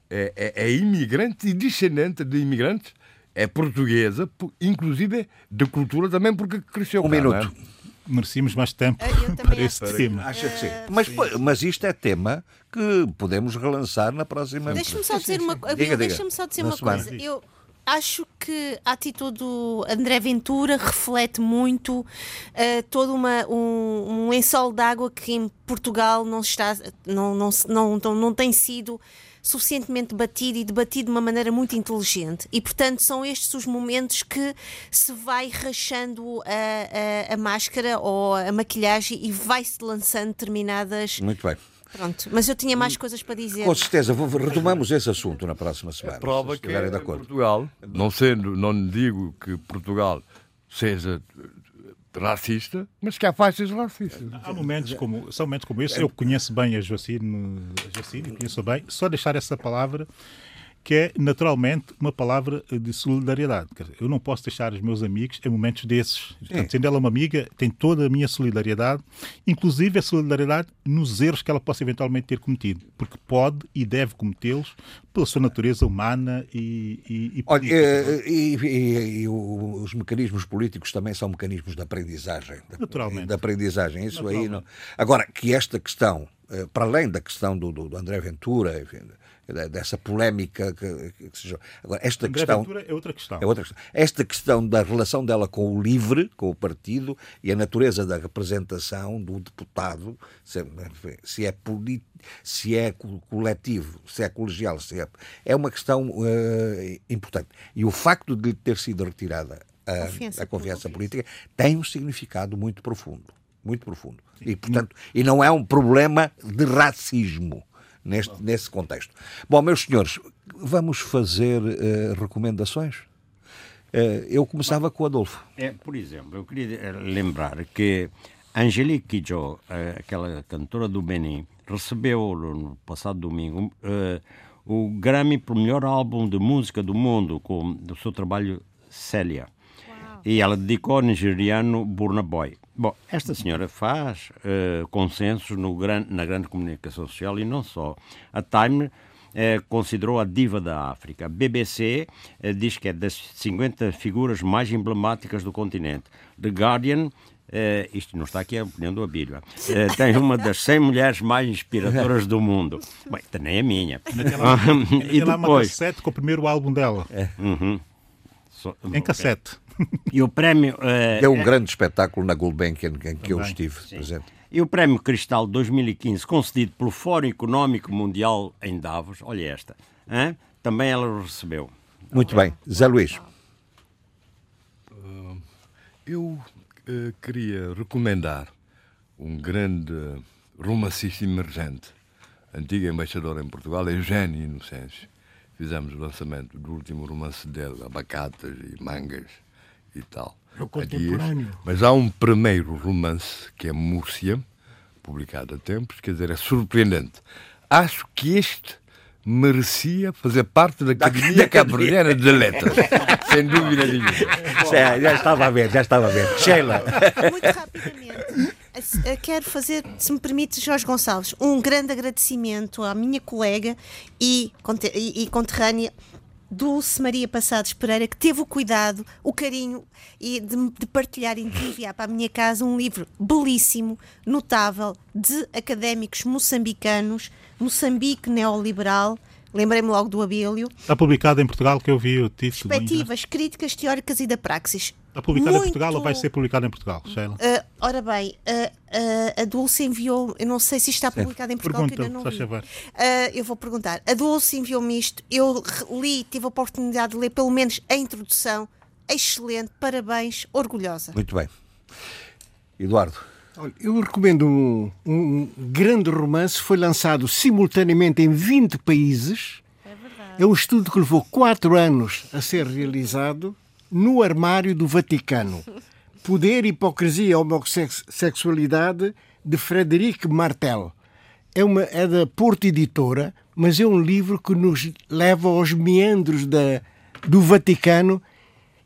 S7: é, é, é imigrante e descendente de imigrantes, é portuguesa, inclusive de cultura também, porque cresceu
S2: um cá, minuto.
S5: É? merecíamos mais tempo para esse tema.
S2: Acha que sim. Mas, mas isto é tema que podemos relançar na próxima.
S6: Deixa-me só dizer uma, diga, deixa só dizer uma coisa. Eu acho que a atitude do André Ventura reflete muito uh, todo uma, um, um de água que em Portugal não, está, não, não, não, não, não tem sido suficientemente batido e debatido de uma maneira muito inteligente. E, portanto, são estes os momentos que se vai rachando a, a, a máscara ou a maquilhagem e vai-se lançando determinadas.
S2: Muito bem.
S6: Pronto, mas eu tinha mais coisas para dizer.
S2: Com certeza, retomamos esse assunto na próxima semana.
S7: A prova que é Portugal, não sendo, não digo que Portugal seja racista, mas que há faixas racistas.
S5: Há momentos como, são momentos como esse. Eu conheço bem a Joacine, a Joacine conheço bem. Só deixar essa palavra que é naturalmente uma palavra de solidariedade. Eu não posso deixar os meus amigos em momentos desses. Portanto, sendo ela uma amiga, tem toda a minha solidariedade, inclusive a solidariedade nos erros que ela possa eventualmente ter cometido, porque pode e deve cometê-los pela sua natureza humana e, e,
S2: e Olha, eh, e, e, e, os mecanismos políticos também são mecanismos de aprendizagem.
S5: Naturalmente.
S2: De aprendizagem. Isso aí não... Agora, que esta questão, eh, para além da questão do, do André Ventura, enfim, dessa polémica que, que se Agora, esta
S5: André
S2: questão
S5: Ventura é outra questão.
S2: É outra questão. Esta questão da relação dela com o LIVRE, com o partido, e a natureza da representação do deputado, se, se é político, se é coletivo, se é colegial, se é, é uma questão uh, importante. E o facto de lhe ter sido retirada a confiança, a confiança política tem um significado muito profundo. Muito profundo. Sim. E, portanto, e não é um problema de racismo neste, nesse contexto. Bom, meus senhores, vamos fazer uh, recomendações? Uh, eu começava com o Adolfo.
S4: É, por exemplo, eu queria eh, lembrar que Angelique Kidjo, aquela cantora do Benin, recebeu no passado domingo uh, o Grammy para o melhor álbum de música do mundo com o seu trabalho Célia. E ela dedicou ao nigeriano Burna Boy. Bom, esta senhora faz uh, consensos no gran, na grande comunicação social e não só. A Time uh, considerou a diva da África. A BBC uh, diz que é das 50 figuras mais emblemáticas do continente. The Guardian Uh, isto não está aqui a opinião do Abílio. Uh, tem uma das 100 mulheres mais inspiradoras do mundo. Bem, também é minha.
S5: Naquela, e depois... cassete com o primeiro álbum dela. É. Uhum. So, em cassete.
S4: E o prémio. Uh,
S2: é um grande espetáculo na Gulbenkian em que eu estive sim. presente.
S4: E o Prémio Cristal 2015, concedido pelo Fórum Económico Mundial em Davos, olha esta, hein? também ela recebeu.
S2: Muito okay. bem. Zé Luís.
S7: Uh, eu uh, queria recomendar um grande romancista emergente, antigo embaixador em Portugal, Eugênio Inocêncio. Fizemos o lançamento do último romance dele, Abacatas e Mangas e tal.
S3: É o contemporâneo.
S7: Mas há um primeiro romance, que é Múrcia, publicado há tempos, quer dizer, é surpreendente. Acho que este merecia fazer parte da Academia Cabo-Verdiana de Letras, sem dúvida nenhuma.
S2: Já, já estava a ver, já estava a ver. Sheila.
S6: Muito rapidamente. Quero fazer, se me permite, Jorge Gonçalves, um grande agradecimento à minha colega e, e, e conterrânea Dulce Maria Passados Pereira, que teve o cuidado, o carinho e de, de, partilhar e de enviar para a minha casa um livro belíssimo, notável, de académicos moçambicanos, Moçambique Neoliberal. Lembrei-me logo do Abílio.
S5: Está publicado em Portugal, que eu vi o título.
S6: Perspectivas críticas teóricas e da praxis.
S5: Está publicado Muito... em Portugal ou vai ser publicado em Portugal, Sheila? Uh,
S6: ora bem, uh, uh, a Dulce enviou, eu não sei se está publicado em Portugal, Pergunta, que ainda não vi. Uh, eu vou perguntar. A Dulce enviou-me isto, eu li, tive a oportunidade de ler pelo menos a introdução. Excelente, parabéns, orgulhosa.
S2: Muito bem. Eduardo.
S3: Olha, eu recomendo um, um grande romance, foi lançado simultaneamente em 20 países. É verdade. É um estudo que levou quatro anos a ser realizado no armário do Vaticano. Poder, Hipocrisia e Homossexualidade, de Frederic Martel. É, uma, é da Porto Editora, mas é um livro que nos leva aos meandros da, do Vaticano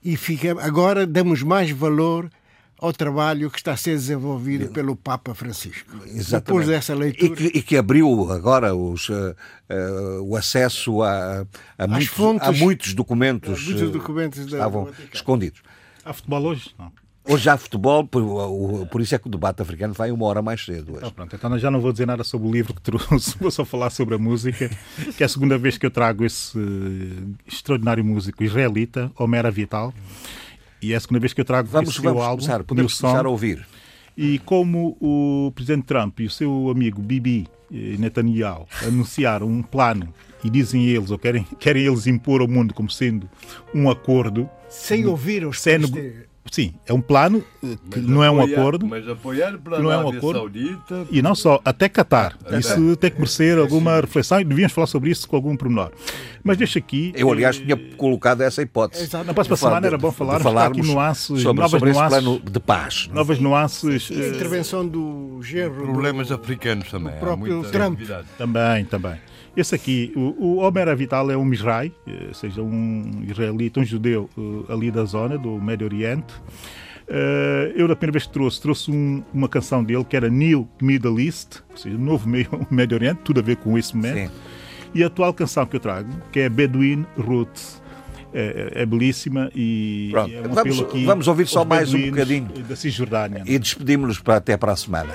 S3: e fica, agora damos mais valor ao trabalho que está a ser desenvolvido pelo Papa Francisco.
S2: Exatamente. Depois dessa leitura. E que, e que abriu agora os, uh, uh, o acesso a, a, muitos, fontes, a muitos documentos,
S3: muitos eh, documentos
S2: que estavam escondidos.
S5: Há futebol hoje? Não.
S2: Hoje há futebol, por, por, isso é que o debate africano vai uma hora mais cedo. Hoje.
S5: Ah, pronto, então já não vou dizer nada sobre o livro que trouxe, vou só falar sobre a música, que é a segunda vez que eu trago esse extraordinário músico israelita, Homero Vital. E é a segunda vez que eu trago
S2: vamos,
S5: esse
S2: vamos
S5: álbum.
S2: Começar, podemos começar a ouvir.
S5: E como o presidente Trump e o seu amigo Bibi eh, Netanyahu anunciaram um plano e dizem eles, ou querem, querem eles impor ao mundo como sendo um acordo.
S3: Sem ouvir os sem,
S5: Sim, é um plano eh, que mas não é um acordo.
S7: Mas apoiar para
S5: não
S7: é
S5: um acordo.
S7: Saudita.
S5: E não só, até Qatar. Até isso tem que merecer alguma reflexão e devíamos falar sobre isso com algum pormenor. Mas deixa aqui.
S2: Eu, aliás, tinha colocado essa hipótese.
S5: Exato. Na próxima semana era bom falar, falarmos aqui nuances,
S2: sobre,
S5: novas
S2: sobre
S5: nuances,
S2: plano de paz.
S5: Novas nuances.
S3: E a intervenção do genro.
S7: Problemas africanos também.
S3: O próprio Trump.
S5: Também, também. Esse aqui, o, o Omer Avital é um Mizrahi, ou seja, um israelita, um judeu ali da zona, do Médio Oriente. Uh, eu, da primeira vez que trouxe, trouxe um, uma canção dele que era New Middle East, ou seja, Novo Meio, Médio Oriente, tudo a ver com esse momento. Sim. E a atual canção que eu trago, que é Bedouin Roots. É, é, é belíssima e,
S2: é um vamos, vamos ouvir só mais um bocadinho
S5: da Cisjordânia.
S2: E despedimos-nos para até para a semana.